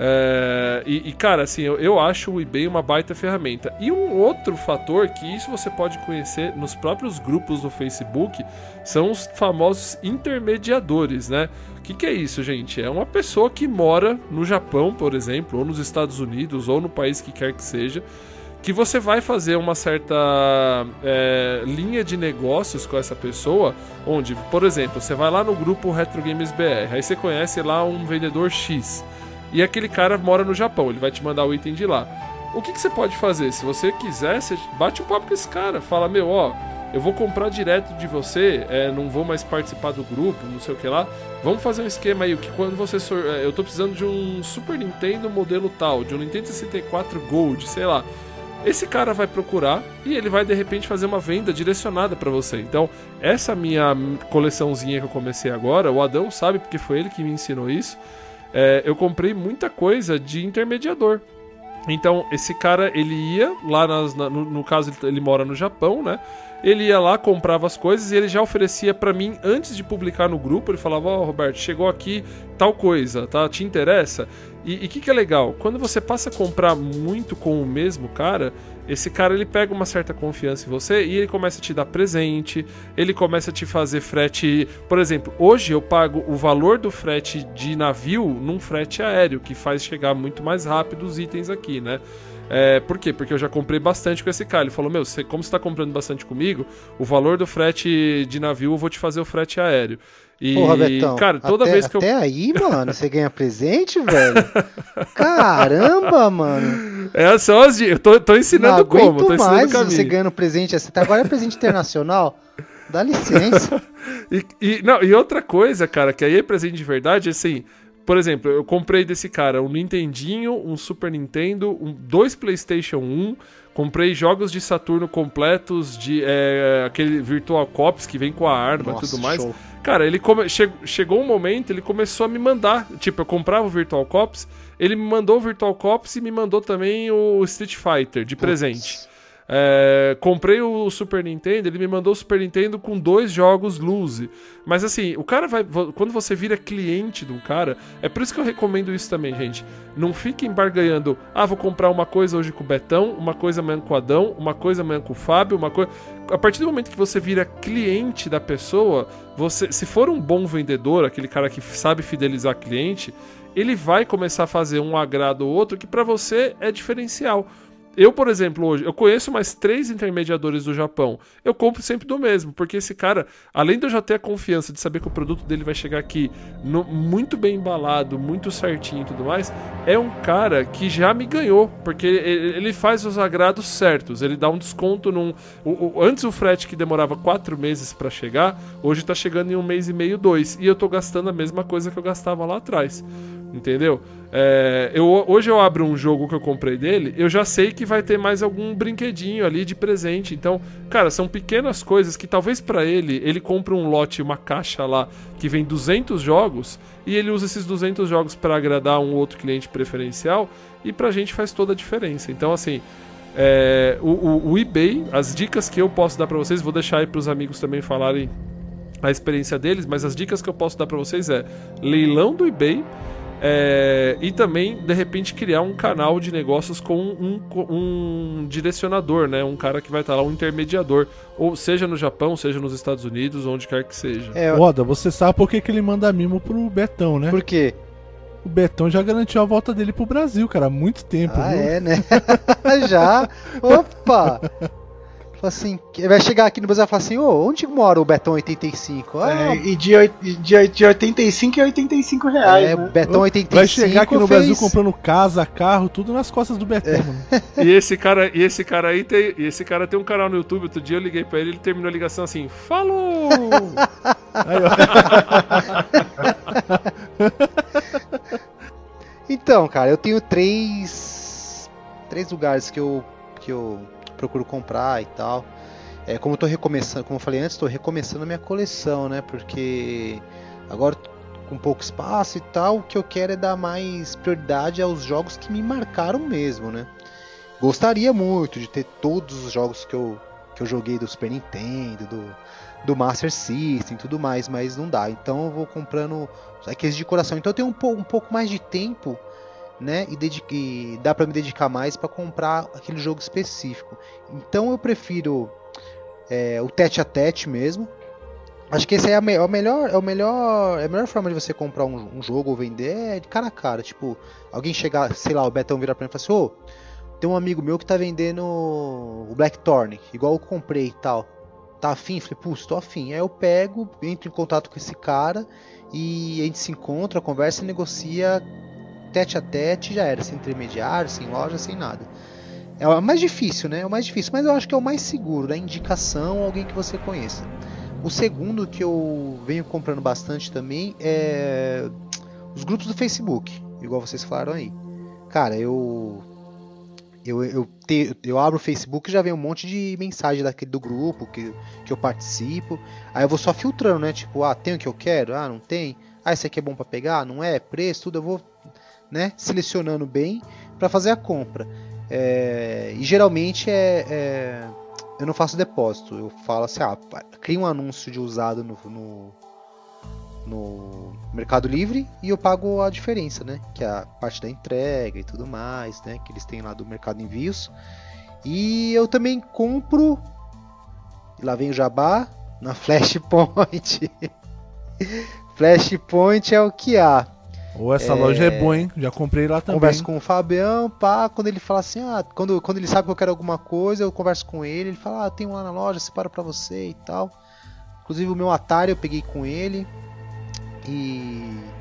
É, e, e, cara, assim, eu, eu acho o eBay uma baita ferramenta. E um outro fator que isso você pode conhecer nos próprios grupos do Facebook são os famosos intermediadores, né? O que, que é isso, gente? É uma pessoa que mora no Japão, por exemplo, ou nos Estados Unidos, ou no país que quer que seja, que você vai fazer uma certa é, linha de negócios com essa pessoa, onde, por exemplo, você vai lá no grupo Retro Games BR, aí você conhece lá um vendedor X, e aquele cara mora no Japão, ele vai te mandar o item de lá. O que, que você pode fazer? Se você quiser, você bate um papo com esse cara, fala, meu, ó, eu vou comprar direto de você, é, não vou mais participar do grupo, não sei o que lá. Vamos fazer um esquema aí, que quando você. é, Eu tô precisando de um Super Nintendo modelo tal, de um Nintendo 64 Gold, sei lá. Esse cara vai procurar e ele vai de repente fazer uma venda direcionada para você. Então, essa minha coleçãozinha que eu comecei agora, o Adão sabe porque foi ele que me ensinou isso. É, eu comprei muita coisa de intermediador. Então, esse cara, ele ia lá, nas, na- no, no caso, ele, ele mora no Japão, né? Ele ia lá, comprava as coisas e ele já oferecia pra mim antes de publicar no grupo. Ele falava: Ó, Roberto, chegou aqui tal coisa, tá? Te interessa? E o que, que é legal? Quando você passa a comprar muito com o mesmo cara, esse cara ele pega uma certa confiança em você e ele começa a te dar presente, ele começa a te fazer frete. Por exemplo, hoje eu pago o valor do frete de navio num frete aéreo, que faz chegar muito mais rápido os itens aqui, né? É, por quê? Porque eu já comprei bastante com esse cara. Ele falou: Meu, você, como você tá comprando bastante comigo, o valor do frete de navio eu vou te fazer o frete aéreo. E, Porra, Betão. cara, toda até, vez que eu. Até aí, mano, você ganha presente, velho? Caramba, mano. É só as Eu tô, tô ensinando como, tô ensinando mais caminho. você ganhando presente assim. Tá agora é presente internacional? Dá licença. E, e- não, e outra coisa, cara, que aí é presente de verdade, assim. Por exemplo, eu comprei desse cara um Nintendinho, um Super Nintendo, um, dois PlayStation 1, comprei jogos de Saturno completos, de é, aquele Virtual Cops que vem com a arma e tudo mais. show. Cara, ele come... che- chegou um momento, ele começou a me mandar. Tipo, eu comprava o Virtual Cops, ele me mandou o Virtual Cops e me mandou também o Street Fighter de presente. É, comprei o Super Nintendo, ele me mandou o Super Nintendo com dois jogos Lose. Mas assim, o cara vai. Quando você vira cliente de um cara, é por isso que eu recomendo isso também, gente. Não fiquem barganhando, ah, vou comprar uma coisa hoje com o Betão, uma coisa amanhã com o Adão, uma coisa amanhã com o Fábio, uma coisa. A partir do momento que você vira cliente da pessoa, você, se for um bom vendedor, aquele cara que sabe fidelizar cliente, ele vai começar a fazer um agrado ou outro que pra você é diferencial. Eu, por exemplo, hoje, eu conheço mais três intermediadores do Japão. Eu compro sempre do mesmo, porque esse cara, além de eu já ter a confiança de saber que o produto dele vai chegar aqui no- muito bem embalado, muito certinho e tudo mais, é um cara que já me ganhou, porque ele, ele faz os agrados certos. Ele dá um desconto num. o- o- antes o frete que demorava quatro meses pra chegar, hoje tá chegando em um mês e meio, dois. E eu tô gastando a mesma coisa que eu gastava lá atrás. Entendeu? É, eu, hoje eu abro um jogo que eu comprei dele, eu já sei que vai ter mais algum brinquedinho ali de presente. Então, cara, são pequenas coisas que talvez pra ele, ele compre um lote, uma caixa lá que vem 200 jogos e ele usa esses 200 jogos pra agradar um outro cliente preferencial e pra gente faz toda a diferença. Então, assim, é, o, o- o eBay, as dicas que eu posso dar pra vocês, vou deixar aí pros amigos também falarem a experiência deles, mas as dicas que eu posso dar pra vocês é leilão do eBay é, e também de repente criar um canal de negócios com um, um direcionador, né? Um cara que vai estar lá, um intermediador, ou seja no Japão, seja nos Estados Unidos, onde quer que seja. É, Oda, você sabe por que, que ele manda mimo pro Betão, né? por quê? O Betão já garantiu a volta dele pro Brasil, cara, há muito tempo, Ah, viu? é, né? Já. Opa! Fala assim, vai chegar aqui no Brasil e falar assim, ô, onde mora o Betão 85? Ah, É, e de, de, de 85 e 85 reais, é, né? Betão 85 Vai chegar aqui no fez- Brasil comprando casa, carro, tudo nas costas do Betão, É. mano. E esse cara, e esse cara aí tem, e esse cara tem um canal no YouTube. Outro dia eu liguei pra ele, ele terminou a ligação assim: "Falou!" Aí, ó. Então, cara, eu tenho três três lugares que eu que eu procuro comprar e tal. É, como eu tô recomeçando, como eu falei antes, estou recomeçando a minha coleção, né? Porque agora com pouco espaço e tal, o que eu quero é dar mais prioridade aos jogos que me marcaram mesmo, né? Gostaria muito de ter todos os jogos que eu, que eu joguei do Super Nintendo, do, do Master System e tudo mais, mas não dá. Então eu vou comprando aqueles de coração. Então eu tenho um, po- um pouco mais de tempo, né? E, dedique- dá pra me dedicar mais pra comprar aquele jogo específico. Então eu prefiro é, o tete a tete mesmo. Acho que esse é, a me- é o melhor, é o melhor, é a melhor forma de você comprar um, um jogo ou vender é de cara a cara. Tipo, alguém chegar, sei lá, o Betão virar pra mim e falar assim, ô, tem um amigo meu que tá vendendo o Blackthorn, igual eu comprei e tal. Tá afim? Falei, putz, tô afim. Aí eu pego, entro em contato com esse cara e a gente se encontra, conversa e negocia tete a tete, já era, sem intermediário, sem loja, sem nada. É o mais difícil, né? É o mais difícil, mas eu acho que é o mais seguro, da indicação alguém que você conheça. O segundo que eu venho comprando bastante também é os grupos do Facebook, igual vocês falaram aí. Cara, eu eu, eu, te- eu abro o Facebook e já vem um monte de mensagem daquele do grupo que, que eu participo. Aí eu vou só filtrando, né? Tipo, ah, tem o que eu quero? Ah, não tem? Ah, esse aqui é bom pra pegar? Não é? Preço, tudo eu vou, né? Selecionando bem para fazer a compra. É, e geralmente é, é, eu não faço depósito. Eu falo assim, ah, cria um anúncio de usado no, no, no, Mercado Livre e eu pago a diferença, né? Que é a parte da entrega e tudo mais, né? Que eles têm lá do Mercado Envios. E eu também compro. Lá vem o Jabá na Flashpoint. Flashpoint é o que há. Ou essa é... loja é boa, hein? Já comprei lá também. Converso com o Fabião, pá, quando ele fala assim, ah, quando, quando ele sabe que eu quero alguma coisa, eu converso com ele, ele fala, ah, tem um lá na loja, separa pra você e tal. Inclusive o meu Atari eu peguei com ele. E.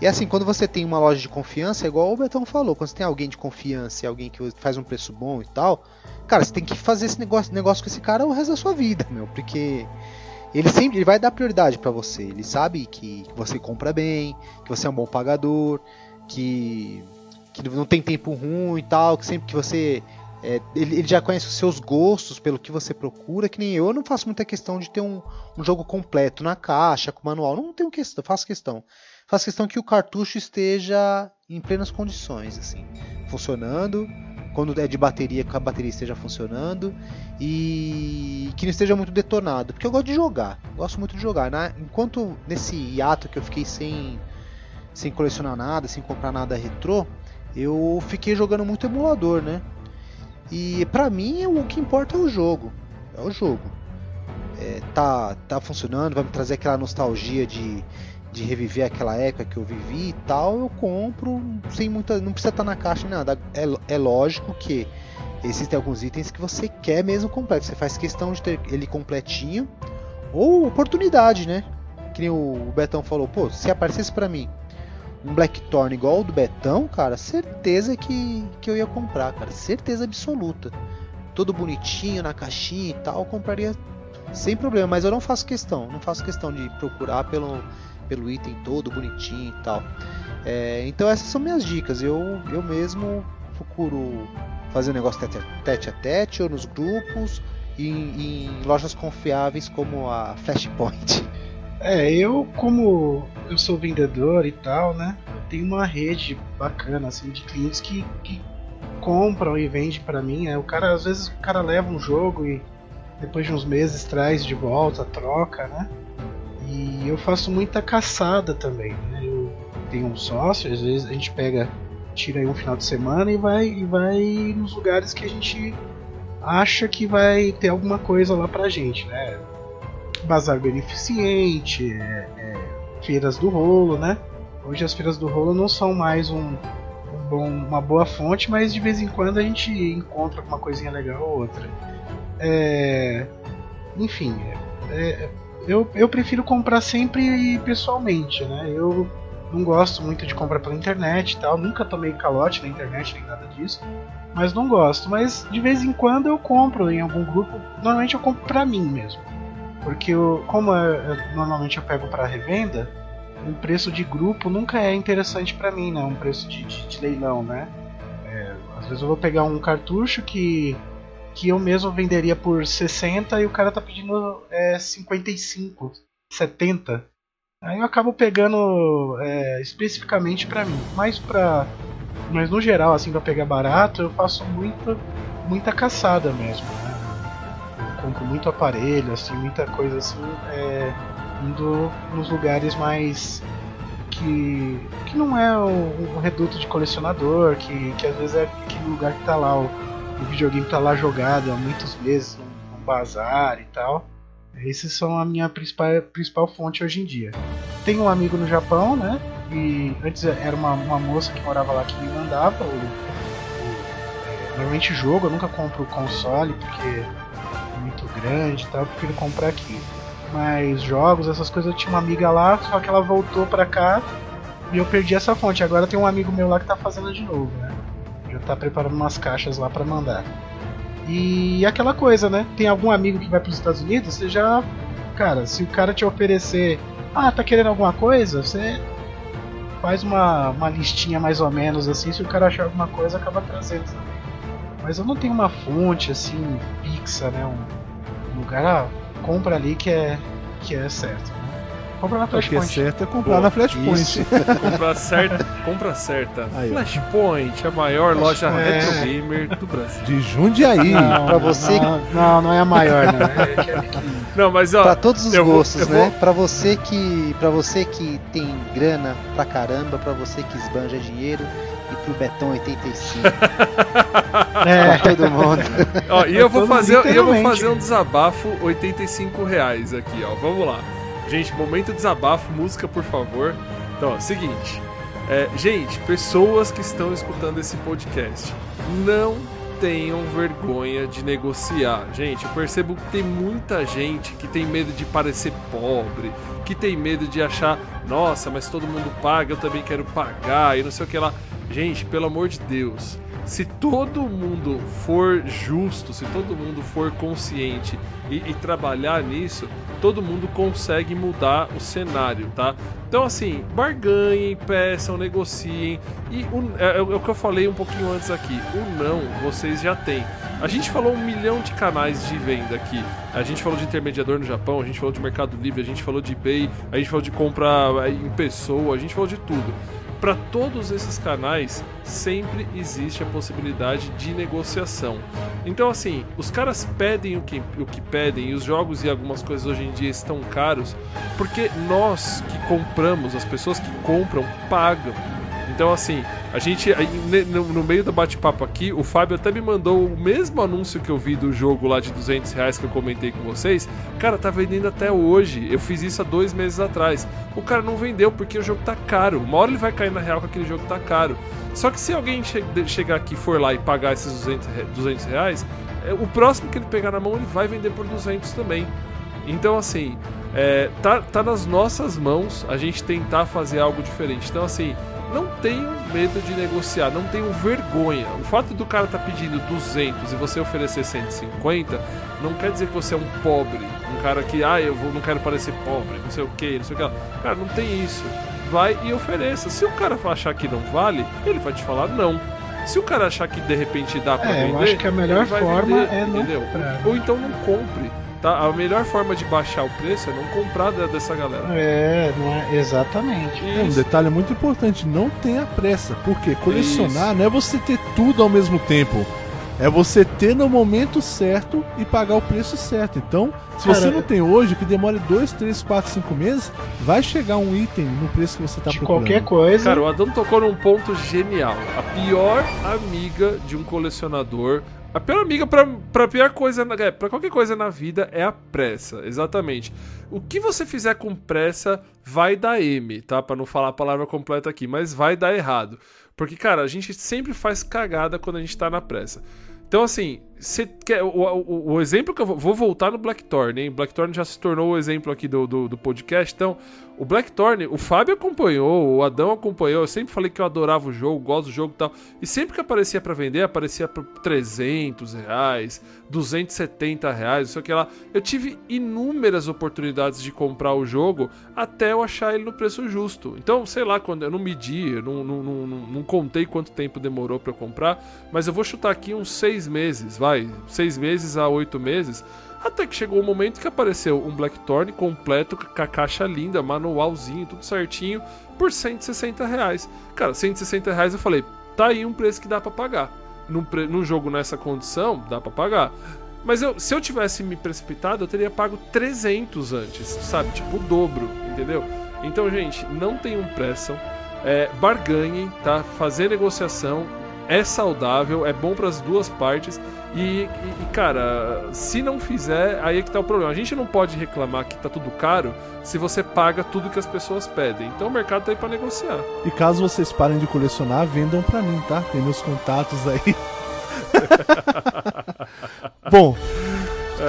E assim, quando você tem uma loja de confiança, é igual o Betão falou, quando você tem alguém de confiança e alguém que faz um preço bom e tal, cara, você tem que fazer esse negócio, negócio com esse cara o resto da sua vida, meu, porque ele sempre ele vai dar prioridade para você. Ele sabe que, você compra bem, que você é um bom pagador, que, que não tem tempo ruim e tal, que sempre que você. É, ele, ele, já conhece os seus gostos pelo que você procura, que nem eu. Eu não faço muita questão de ter um, um jogo completo na caixa, com manual. Não tenho questão, faço questão. Faço questão que o cartucho esteja em plenas condições, assim, funcionando quando é de bateria, que a bateria esteja funcionando e que não esteja muito detonado, porque eu gosto de jogar, gosto muito de jogar. Né? Enquanto nesse hiato que eu fiquei sem, sem colecionar nada, sem comprar nada retrô, eu fiquei jogando muito emulador, né? E pra mim o que importa é o jogo, é o jogo. É, tá, tá funcionando, vai me trazer aquela nostalgia de de reviver aquela época que eu vivi e tal, eu compro sem muita. Não precisa estar na caixa nem nada. É, é lógico que existem alguns itens que você quer mesmo completo. Você faz questão de ter ele completinho. Ou oportunidade, né? Que nem o Betão falou, pô, se aparecesse para mim um Blackthorn igual o do Betão, cara, certeza que, que eu ia comprar, cara. Certeza absoluta. Todo bonitinho na caixinha e tal, compraria sem problema, mas eu não faço questão, não faço questão de procurar pelo pelo item todo bonitinho e tal. É, então essas são minhas dicas. Eu, eu mesmo procuro fazer um negócio tete a tete, ou nos grupos em, em lojas confiáveis como a Flashpoint. É, eu como eu sou vendedor e tal, né? Eu tenho uma rede bacana assim de clientes que, que compram e vendem para mim. Né? O cara às vezes o cara leva um jogo e depois de uns meses traz de volta, troca, né? E eu faço muita caçada também. Né? Eu tenho um sócio, às vezes a gente pega, tira aí um final de semana e vai, e vai nos lugares que a gente acha que vai ter alguma coisa lá pra gente, né? Bazar beneficente, é, é, feiras do rolo, né? Hoje as feiras do rolo não são mais um, um bom, uma boa fonte, mas de vez em quando a gente encontra alguma coisinha legal ou outra. É, enfim, é, eu, eu prefiro comprar sempre pessoalmente, né? Eu não gosto muito de comprar pela internet e tal, nunca tomei calote na internet nem nada disso, mas não gosto. Mas de vez em quando eu compro em algum grupo, normalmente eu compro pra mim mesmo. Porque eu, como eu, eu, normalmente eu pego para revenda, um preço de grupo nunca é interessante para mim, né? Um preço de, de, de leilão, né? É, às vezes eu vou pegar um cartucho que que eu mesmo venderia por 60 e o cara tá pedindo é, 55, 70. Aí eu acabo pegando é, especificamente para mim. Mas pra. Mas no geral, assim, pra pegar barato, eu faço muita, muita caçada mesmo, né? Eu compro muito aparelho, assim, muita coisa assim, é, indo nos lugares mais. que. que não é um, um reduto de colecionador, que, que às vezes é aquele lugar que tá lá o o videogame tá lá jogado há muitos meses num, num bazar e tal. Esses são a minha principal, principal fonte hoje em dia. Tenho um amigo no Japão, né? E antes era uma, uma moça que morava lá que me mandava o, o, o, normalmente jogo, eu nunca compro console porque é muito grande e tal, eu prefiro comprar aqui. Mas jogos, essas coisas, eu tinha uma amiga lá, só que ela voltou pra cá e eu perdi essa fonte. Agora tem um amigo meu lá que tá fazendo de novo, né? Já tá preparando umas caixas lá para mandar. E aquela coisa, né? Tem algum amigo que vai para os Estados Unidos, você já. Cara, se o cara te oferecer. Ah, tá querendo alguma coisa? Você faz uma, uma listinha mais ou menos assim. Se o cara achar alguma coisa, acaba trazendo também. Mas eu não tenho uma fonte assim, fixa, né? Um, um lugar, ah, compra ali que é, que é certo. Compra na O que é Flashpoint. certo é comprar Boa, na Flashpoint. isso. Compra certa. Compra certa. Aí. Flashpoint, a maior loja É. retro gamer do Brasil. De Jundiaí. Não, Pra você não, não, não é a maior, não. Não, mas ó. Pra todos os vou- gostos, eu né? vou- Pra você que para você que tem grana pra caramba, pra você que esbanja dinheiro e pro Betão 85. É, pra todo mundo. Ó, e eu vou fazer, eu vou fazer um desabafo 85 reais aqui, ó. Vamos lá. Gente, momento desabafo, música, por favor. Então, ó, seguinte. É, gente, pessoas que estão escutando esse podcast, não tenham vergonha de negociar. Gente, eu percebo que tem muita gente que tem medo de parecer pobre, que tem medo de achar, nossa, mas todo mundo paga, eu também quero pagar e não sei o que lá. Gente, pelo amor de Deus, se todo mundo for justo, se todo mundo for consciente e, e trabalhar nisso, todo mundo consegue mudar o cenário, tá? Então, assim, barganhem, peçam, negociem. E o, é, é o que eu falei um pouquinho antes aqui: o não vocês já têm. A gente falou um milhão de canais de venda aqui. A gente falou de intermediador no Japão, a gente falou de Mercado Livre, a gente falou de eBay, a gente falou de compra é, em pessoa, a gente falou de tudo para todos esses canais sempre existe a possibilidade de negociação. Então, assim, os caras pedem o que, o que pedem e os jogos e algumas coisas hoje em dia estão caros porque nós que compramos, as pessoas que compram, pagam. Então, assim, a gente, no, meio do bate-papo aqui, o Fábio até me mandou o mesmo anúncio que eu vi do jogo lá de 200 reais que eu comentei com vocês. Cara, tá vendendo até hoje. Eu fiz isso há dois meses atrás. O cara não vendeu porque o jogo tá caro. Uma hora ele vai cair na real que aquele jogo tá caro. Só que se alguém che- chegar aqui, for lá e pagar esses 200, re- 200 reais, é, o próximo que ele pegar na mão, ele vai vender por 200 também. Então, assim, é, tá, tá nas nossas mãos a gente tentar fazer algo diferente. Então, assim, não tenham medo de negociar, não tenham vergonha. O fato do cara tá pedindo 200 e você oferecer 150 não quer dizer que você é um pobre, um cara que, ah, eu vou, não quero parecer pobre, não sei o que, não sei o que. Cara, não tem isso. Vai e ofereça. Se o cara achar que não vale, ele vai te falar não. Se o cara achar que de repente dá pra É, eu vender, acho que a melhor forma vender, é não entendeu? comprar. Ou então não compre. Tá? A melhor forma de baixar o preço é não comprar dessa galera. É, não é, exatamente. É, um Isso. detalhe muito importante, não tenha pressa, porque colecionar não é você ter tudo ao mesmo tempo. É você ter no momento certo e pagar o preço certo. Então, se Cara, você não tem hoje, que demore 2, 3, 4, 5 meses, vai chegar um item no preço que você está de procurando. qualquer coisa. Cara, o Adão tocou num ponto genial. A pior amiga de um colecionador. A pior amiga pra, pra pior coisa, é, pra qualquer coisa na vida é a pressa, exatamente. O que você fizer com pressa vai dar M, tá? Pra não falar a palavra completa aqui, mas vai dar errado. Porque, cara, a gente sempre faz cagada quando a gente tá na pressa. Então, assim, quer, o, o- o exemplo que eu vou, vou voltar no Blackthorn, hein? Blackthorn já se tornou o exemplo aqui do, do, do podcast. Então, o Blackthorn, o Fábio acompanhou, o Adão acompanhou. Eu sempre falei que eu adorava o jogo, gosto do jogo e tal. E sempre que aparecia pra vender, aparecia por 300 reais, 270 reais, não sei o que lá. Eu tive inúmeras oportunidades de comprar o jogo até eu achar ele no preço justo. Então, sei lá, quando eu não medi, eu não, não, não, não- contei quanto tempo demorou eu comprar, mas eu vou chutar aqui uns seis meses, vai, seis meses a oito meses. Até que chegou o momento que apareceu um Blackthorn completo, com a caixa linda, manualzinho, tudo certinho, por 160 reais. Cara, 160 reais eu falei, tá aí um preço que dá pra pagar. Num, pre- num jogo nessa condição, dá pra pagar. Mas eu- se eu tivesse me precipitado, eu teria pago 300 antes, sabe? Tipo o dobro, entendeu? Então, gente, não tenham pressa. É, barganhem, tá? Fazer negociação é saudável, é bom para as duas partes. E, e- cara, se não fizer, aí é que tá o problema. A gente não pode reclamar que tá tudo caro se você paga tudo que as pessoas pedem. Então o mercado tá aí pra negociar. E caso vocês parem de colecionar, vendam pra mim, tá? Tem meus contatos aí. Bom,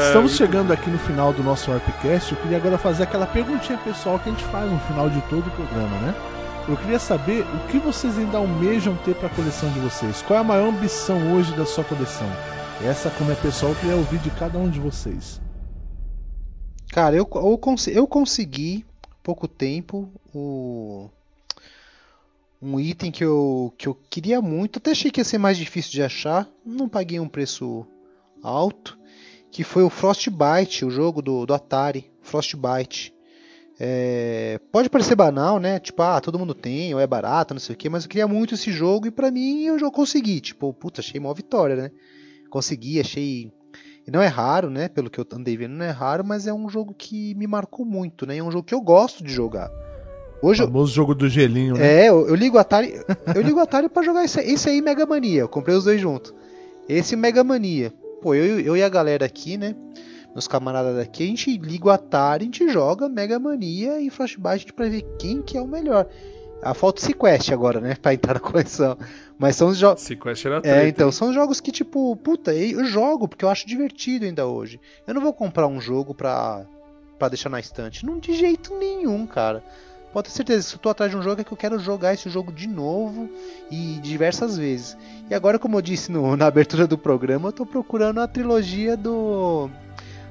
estamos chegando aqui no final do nosso Warpcast. Eu queria agora fazer aquela perguntinha pessoal que a gente faz no final de todo o programa, né? Eu queria saber o que vocês ainda almejam ter para a coleção de vocês. Qual é a maior ambição hoje da sua coleção? Essa, como é pessoal, eu queria ouvir de cada um de vocês. Cara, eu, eu, eu consegui pouco tempo o um item que eu, que eu queria muito, até achei que ia ser mais difícil de achar, não paguei um preço alto, que foi o Frostbite, o jogo do, do Atari, Frostbite. É, pode parecer banal, né? Tipo, ah, todo mundo tem, ou é barato, não sei o quê, mas eu queria muito esse jogo e pra mim eu já consegui. Tipo, puta, achei uma vitória, né? Consegui, achei. E não é raro, né? Pelo que eu andei vendo, não é raro, mas é um jogo que me marcou muito, né? É um jogo que eu gosto de jogar. Hoje, O eu- famoso jogo do gelinho, né? é, eu, eu ligo o Atari. Eu ligo o Atari pra jogar esse, esse aí Mega Mania. Eu comprei os dois juntos. Esse Mega Mania. Pô, eu, eu e a galera aqui, né? Meus camaradas daqui, a gente liga o Atari, a gente joga Mega Mania e Flashback pra ver quem que é o melhor. A falta o Sequest agora, né? Pra entrar na coleção. Mas são os jogos. Sequest era É, treta, então, hein? são jogos que, tipo, puta, eu jogo porque eu acho divertido ainda hoje. Eu não vou comprar um jogo pra, pra deixar na estante. Não, de jeito nenhum, cara. Pode ter certeza, se eu tô atrás de um jogo é que eu quero jogar esse jogo de novo e diversas vezes. E agora, como eu disse no- na abertura do programa, eu tô procurando a trilogia do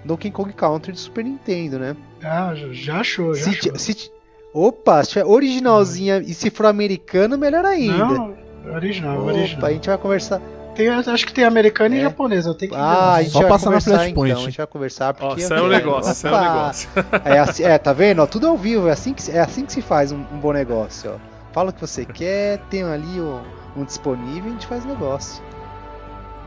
Donkey Kong Country de Super Nintendo, né? Ah, já- achou, já Se, achou. se Opa, se tiver originalzinha e se for americana, melhor ainda. Não, original, Opa, original. a gente vai conversar. Tem, acho que tem americano É. e japonesa, eu tenho que Ah, a gente Só passar na Flashpoint. então, a gente vai conversar porque... Ó, saiu um é, negócio, saiu um opa, negócio. É, assim- é, tá vendo? Ó, tudo ao vivo, é assim que, se- é assim que se faz um, um bom negócio, ó. Fala o que você quer, tem ali o- um disponível e a gente faz negócio.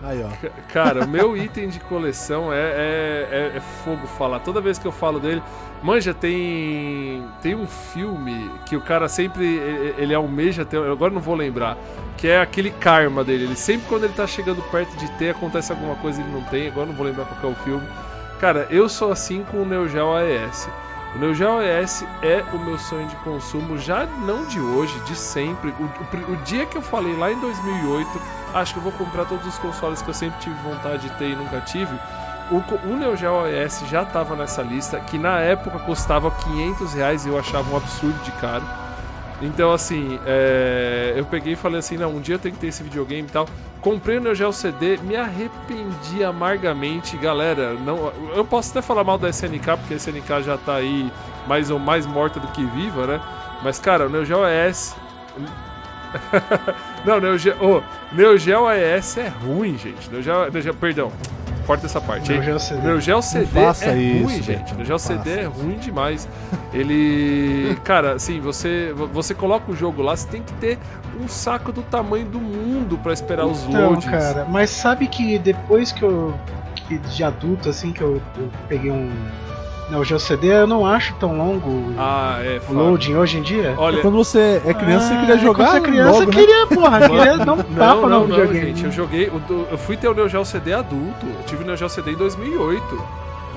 Aí, ó. C- Cara, o meu item de coleção é, é, é- é fogo falar. Toda vez que eu falo dele. Manja, tem. Tem um filme que o cara sempre. Ele, almeja ter. Agora não vou lembrar. Que é aquele karma dele. Ele sempre, quando ele tá chegando perto de ter, acontece alguma coisa e ele não tem. Agora não vou lembrar qual é o filme. Cara, eu sou assim com o Neo Geo AES. O Neo Geo AES é o meu sonho de consumo, já não de hoje, de sempre. O, o o dia que eu falei lá em 2008, acho que eu vou comprar todos os consoles que eu sempre tive vontade de ter e nunca tive. O, o Neo Geo AES já estava nessa lista, que na época custava 500 reais e eu achava um absurdo de caro. Então, assim, é, eu peguei e falei assim: não, um dia eu tenho que ter esse videogame e tal. Comprei o Neo Geo CD, me arrependi amargamente, galera. Não, eu posso até falar mal da SNK, porque a SNK já tá aí mais ou mais morta do que viva, né? Mas, cara, o Neo Geo AES. não, Neo Geo, oh, Neo Geo AES é ruim, gente. Neo Geo, Neo Geo, perdão, corta essa parte. Neo Geo CD. Meu Geo CD é ruim, isso, gente. Meu Geo não CD é ruim demais. Ele. Cara, assim, você, você coloca o jogo lá, você tem que ter um saco do tamanho do mundo pra esperar os Então, loads. cara, mas sabe que depois que eu. Que de adulto, assim, que eu, eu peguei um. Neo Geo CD, eu não acho tão longo Ah, é, o loading hoje em dia. Olha, Quando você é criança, você Ah, queria jogar Quando você é criança, logo, eu né? queria, porra, eu queria dar um tapa não, no não, não, videogame. gente. Eu joguei. o Eu fui ter o Neo Geo CD adulto. Eu tive o Neo Geo CD em 2008.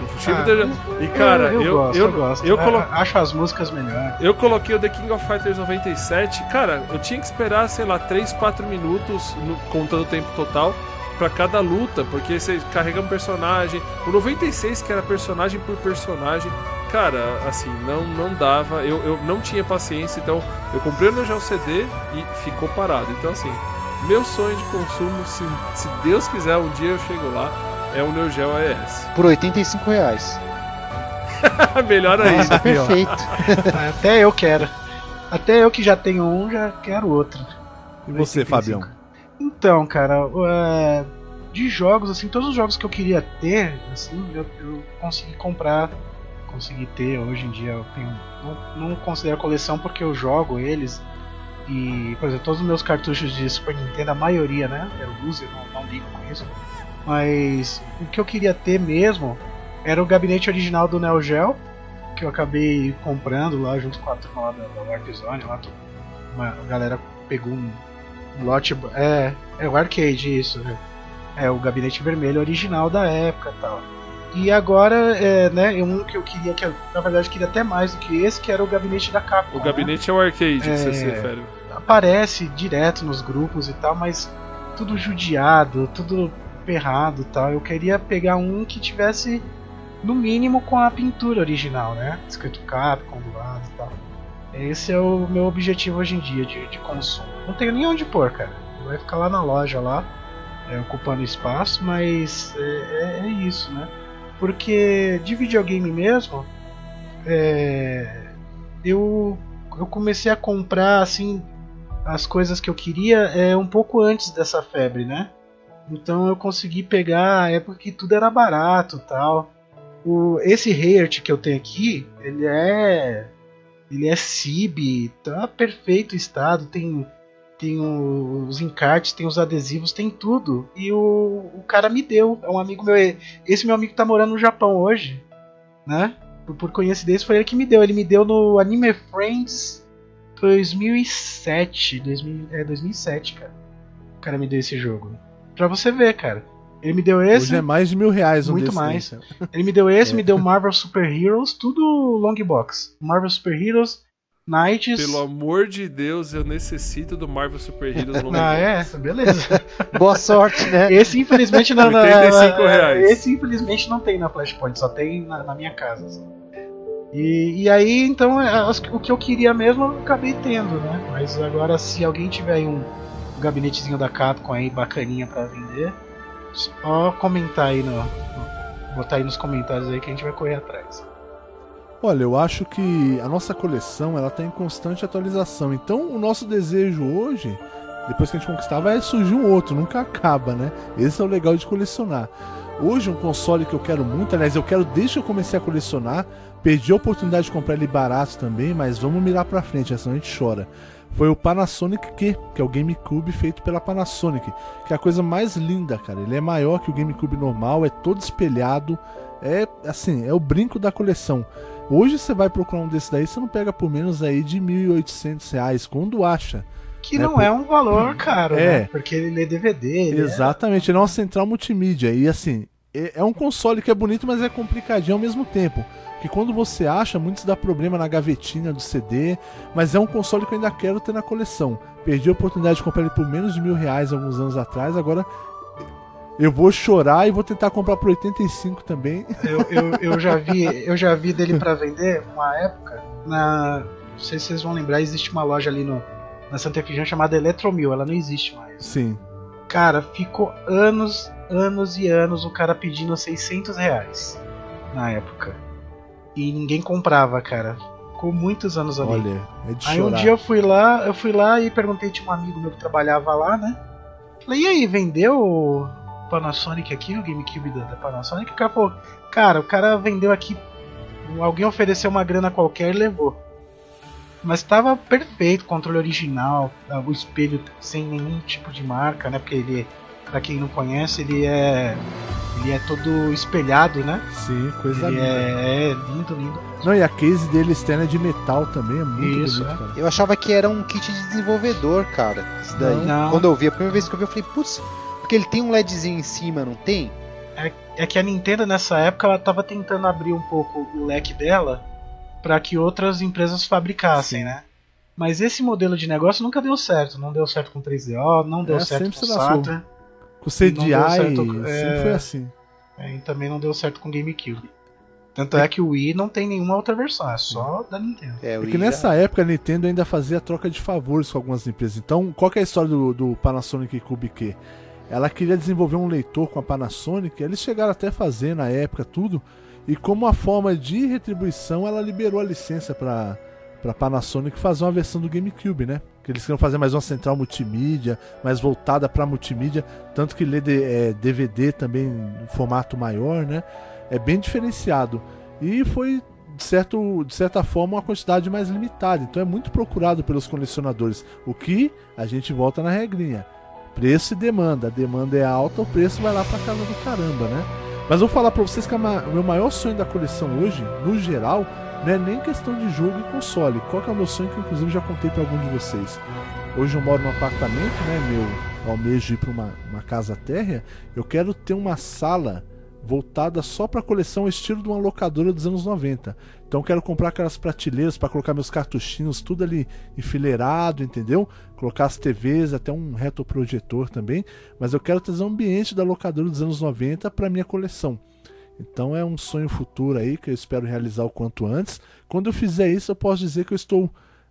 Eu tive Ah, o Geo- E, cara, eu, eu, gosto, eu, eu, gosto. eu Ah, colo- Acho as músicas melhor. Eu coloquei o The King of Fighters 97. Cara, eu tinha que esperar, sei lá, 3, 4 minutos, no- contando o tempo total, pra cada luta, porque você carrega um personagem. O 96, que era personagem por personagem, cara, assim, não, não dava. Eu, eu não tinha paciência, então eu comprei o Neo Geo CD e ficou parado. Então, assim, meu sonho de consumo, se, se Deus quiser, um dia eu chego lá, é o Neo Geo AES. Por 85 reais. Melhor ainda. Nossa, perfeito. Até eu quero. Até eu que já tenho um, já quero outro. E você, 85. Fabião? Então, cara, é, de jogos, assim, todos os jogos que eu queria ter, assim, eu, eu consegui comprar, consegui ter. Hoje em dia eu tenho. Não, não considero coleção porque eu jogo eles. E, por exemplo, todos os meus cartuchos de Super Nintendo, a maioria, né? Uso, eu não, não ligo com isso. Mas o que eu queria ter mesmo era o gabinete original do Neo Geo, que eu acabei comprando lá junto com a turma lá da, da Warp Zone. Lá, a galera pegou um lote. É, é o arcade, isso. né? É o gabinete vermelho original da época e tal. E agora, é, né, um que eu queria, que eu, na verdade queria até mais do que esse, que era o gabinete da Capcom. O né? gabinete é o arcade que você É. se refere. aparece direto nos grupos e tal, mas tudo judiado, tudo ferrado e tal. Eu queria pegar um que tivesse, no mínimo, com a pintura original, né? Escrito Capcom do lado e tal. Esse é o meu objetivo hoje em dia de, de consumo. Não tenho nem onde pôr, cara. Vai ficar lá na loja lá, é, ocupando espaço, mas é, é- é isso, né? Porque de videogame mesmo, é, eu, eu comecei a comprar assim as coisas que eu queria é um pouco antes dessa febre, né? Então eu consegui pegar a época que tudo era barato, tal. O esse Heart que eu tenho aqui, ele é Ele é CIB, tá perfeito estado, tem tem os encartes, tem os adesivos, tem tudo. E o, o cara me deu, é um amigo meu, esse meu amigo tá morando no Japão hoje, né? Por, por coincidência foi ele que me deu, ele me deu no Anime Friends 2007, 2000, é 2007, cara. O cara me deu esse jogo. Pra você ver, cara. Ele me deu esse. Hoje é mais de mil reais um Muito desse mais. cara. Ele me deu esse, É. me deu Marvel Super Heroes, tudo long box. Marvel Super Heroes, Knights. Pelo amor de Deus, eu necessito do Marvel Super Heroes no Ah, é? Beleza. Boa sorte, né? Esse infelizmente não. na- 85 reais. Esse infelizmente não tem na Flashpoint, só tem na, na minha casa. assim. E, e aí, então, é, as- o que eu queria mesmo eu acabei tendo, né? Mas agora, se alguém tiver aí um gabinetezinho da Capcom aí bacaninha pra vender, só comentar aí no. botar aí nos comentários aí que a gente vai correr atrás. Olha, eu acho que a nossa coleção ela tá em constante atualização. Então, o nosso desejo hoje, depois que a gente conquistar, vai surgir um outro, nunca acaba, né? Esse é o legal de colecionar. Hoje, um console que eu quero muito, aliás, eu quero desde que eu comecei a colecionar, perdi a oportunidade de comprar ele barato também, mas vamos mirar pra frente, senão a gente chora. Foi o Panasonic Q, que é o GameCube feito pela Panasonic, que é a coisa mais linda, cara. Ele é maior que o GameCube normal, é todo espelhado, é assim, é o brinco da coleção. Hoje você vai procurar um desse daí, você não pega por menos aí de 1.800 reais, quando acha. Que É, não por- é um valor caro, É. né? Porque ele lê DVD. Ele é- Exatamente, ele é uma central multimídia. E assim, é é um console que é bonito, mas é complicadinho ao mesmo tempo. Que quando você acha, muitos dá problema na gavetinha do CD. Mas é um console que eu ainda quero ter na coleção. Perdi a oportunidade de comprar ele por menos de mil reais alguns anos atrás. Agora eu vou chorar e vou tentar comprar por 85 também. Eu, eu, eu já vi, eu já vi dele pra vender uma época na, não sei se vocês vão lembrar, existe uma loja ali no na Santa Efigênia chamada Eletromil, ela não existe mais. Sim. Cara, ficou anos, anos e anos o cara pedindo 600 reais na época. E ninguém comprava, cara. Ficou muitos anos ali. Olha, é de Aí um dia eu fui lá, eu fui lá e perguntei, tinha um amigo meu que trabalhava lá, né? Falei, e aí, vendeu o Panasonic aqui, o GameCube da, da Panasonic? O cara falou, cara, o cara vendeu aqui, alguém ofereceu uma grana qualquer e levou. Mas tava perfeito, controle original, o espelho sem nenhum tipo de marca, né? Porque ele, pra quem não conhece, ele é. Ele é todo espelhado, né? Sim, coisa Ele linda. é, é lindo, lindo. Não, e a case dele externa é de metal também, é muito Isso, bonito, é. cara. Eu achava que era um kit de desenvolvedor, cara. Isso daí. Não. Quando eu vi, a primeira vez que eu vi, eu falei, putz, porque ele tem um LEDzinho em cima, não tem? É que a Nintendo nessa época ela tava tentando abrir um pouco o leque dela para que outras empresas fabricassem, Sim. né? Mas esse modelo de negócio nunca deu certo. Não deu certo com 3DO, não deu É, certo com. Saturn, o CDI, certo, sempre é. foi assim. é, e também não deu certo com GameCube. Tanto é que o Wii não tem nenhuma outra versão, é só da Nintendo. É, o Porque Wii já- nessa época a Nintendo ainda fazia troca de favores com algumas empresas. Então, qual que é a história do, do Panasonic Cube Q? Ela queria desenvolver um leitor com a Panasonic, eles chegaram até a fazer na época tudo, e como uma forma de retribuição, ela liberou a licença para para Panasonic fazer uma versão do GameCube, né? Que eles queriam fazer mais uma central multimídia, mais voltada para multimídia, tanto que lê é, DVD também em formato maior, né? É bem diferenciado. E foi de, certo, de certa forma, uma quantidade mais limitada. Então é muito procurado pelos colecionadores. O que a gente volta na regrinha: preço e demanda. A demanda é alta, o preço vai lá pra casa do caramba, né? Mas vou falar pra vocês que o meu maior sonho da coleção hoje, no geral, não é nem questão de jogo e console. Qual que é o meu sonho que inclusive já contei pra algum de vocês? Hoje eu moro num apartamento, né? Meu almejo ir pra uma, uma casa térrea. Eu quero ter uma sala voltada só para coleção estilo de uma locadora dos anos 90. Então eu quero comprar aquelas prateleiras para colocar meus cartuchinhos tudo ali enfileirado, entendeu? Colocar as TVs, até um retroprojetor também, mas eu quero trazer um ambiente da locadora dos anos 90 para minha coleção. Então é um sonho futuro aí que eu espero realizar o quanto antes. Quando eu fizer isso, eu posso dizer que eu estou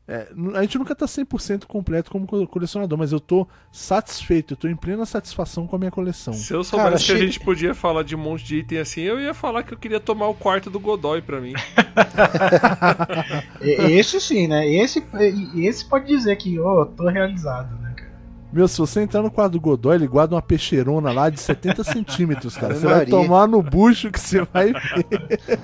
é, a gente nunca tá 100% completo como co- colecionador, mas eu tô satisfeito, eu tô em plena satisfação com a minha coleção. Se eu soubesse Cara, que a gente podia falar de um monte de item assim, eu ia falar que eu queria tomar o quarto do Godoy pra mim. E- Esse sim, né? Esse, esse pode dizer que, ó, tô realizado, né? Meu, se você entrar no quarto do Godoy, ele guarda uma peixeirona lá de 70 centímetros, cara. Você vai tomar no bucho que você vai ver.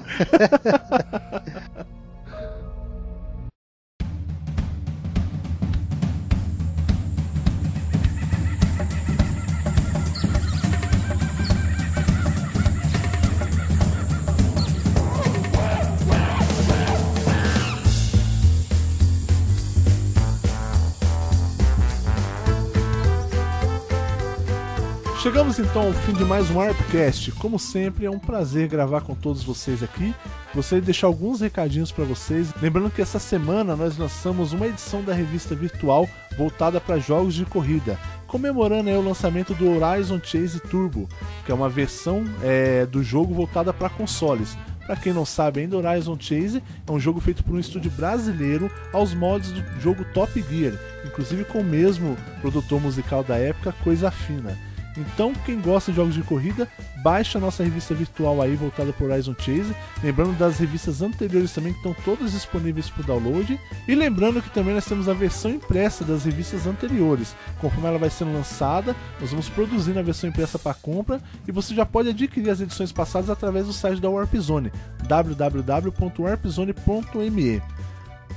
Chegamos então ao fim de mais um Arpcast. Como sempre, é um prazer gravar com todos vocês aqui. Gostaria de deixar alguns recadinhos para vocês. Lembrando que essa semana nós lançamos uma edição da revista virtual voltada para jogos de corrida, comemorando o lançamento do Horizon Chase Turbo, que é uma versão é, do jogo voltada para consoles. Para quem não sabe ainda, Horizon Chase é um jogo feito por um estúdio brasileiro aos mods do jogo Top Gear, inclusive com o mesmo produtor musical da época, Coisa Fina. Então, quem gosta de jogos de corrida, baixa a nossa revista virtual aí voltada para Horizon Chase. Lembrando das revistas anteriores também que estão todas disponíveis para download. E lembrando que também nós temos a versão impressa das revistas anteriores. Conforme ela vai sendo lançada, nós vamos produzindo a versão impressa para compra e você já pode adquirir as edições passadas através do site da Warp Zone, www.warpzone.me.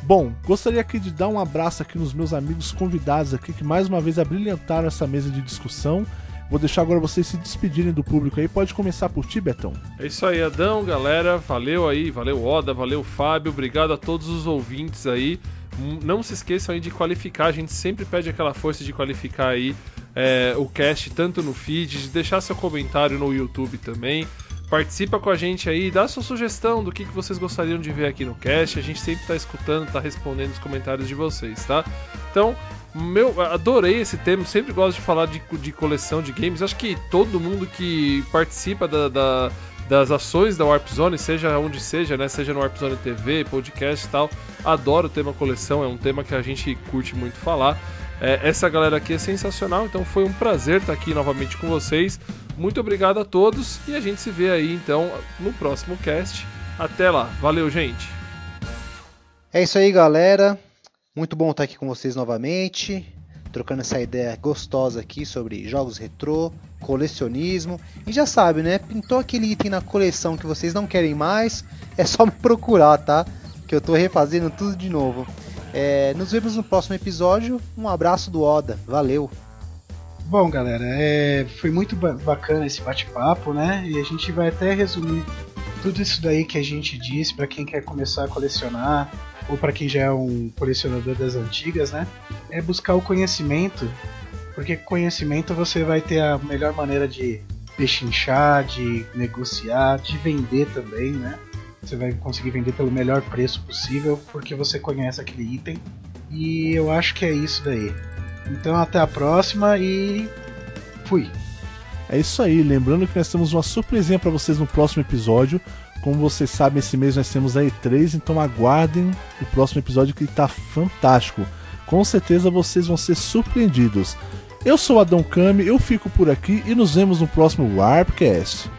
Bom, gostaria aqui de dar um abraço aqui nos meus amigos convidados aqui que mais uma vez abrilhantaram essa mesa de discussão. Vou deixar agora vocês se despedirem do público aí. Pode começar por ti, Betão. É isso aí, Adão, galera. Valeu aí, valeu Oda, valeu Fábio. Obrigado a todos os ouvintes aí. Hum, Não se esqueçam aí de qualificar. A gente sempre pede aquela força de qualificar aí é, o cast, tanto no feed, de deixar seu comentário no YouTube também. Participa com a gente aí, dá sua sugestão do que, que vocês gostariam de ver aqui no cast. A gente sempre tá escutando, tá respondendo os comentários de vocês, tá? Então, meu, adorei esse tema, sempre gosto de falar de, de coleção de games. Acho que todo mundo que participa da, da- das ações da Warp Zone, seja onde seja, né? Seja no Warp Zone TV, podcast e tal, adora o tema coleção, é um tema que a gente curte muito falar. É, essa galera aqui é sensacional, então foi um prazer estar aqui novamente com vocês. Muito obrigado a todos e a gente se vê aí então no próximo cast. Até lá, valeu, gente! É isso aí, galera. Muito bom estar aqui com vocês novamente, trocando essa ideia gostosa aqui sobre jogos retrô, colecionismo. E já sabe, né? Pintou aquele item na coleção que vocês não querem mais, é só me procurar, tá? Que eu tô refazendo tudo de novo. É, nos vemos no próximo episódio. Um abraço do Oda. Valeu! Bom, galera, é, foi muito ba- bacana esse bate-papo, né? E a gente vai até resumir tudo isso daí que a gente disse para quem quer começar a colecionar ou para quem já é um colecionador das antigas, né? É buscar o conhecimento, porque conhecimento você vai ter a melhor maneira de pechinchar, de negociar, de vender também, né? Você vai conseguir vender pelo melhor preço possível porque você conhece aquele item. E eu acho que é isso daí. Então até a próxima e fui. É isso aí, lembrando que nós temos uma surpresinha para vocês no próximo episódio. Como vocês sabem, esse mês nós temos a E3, então aguardem o próximo episódio que está fantástico. Com certeza vocês vão ser surpreendidos. Eu sou Adão Kami, eu fico por aqui e nos vemos no próximo Warpcast.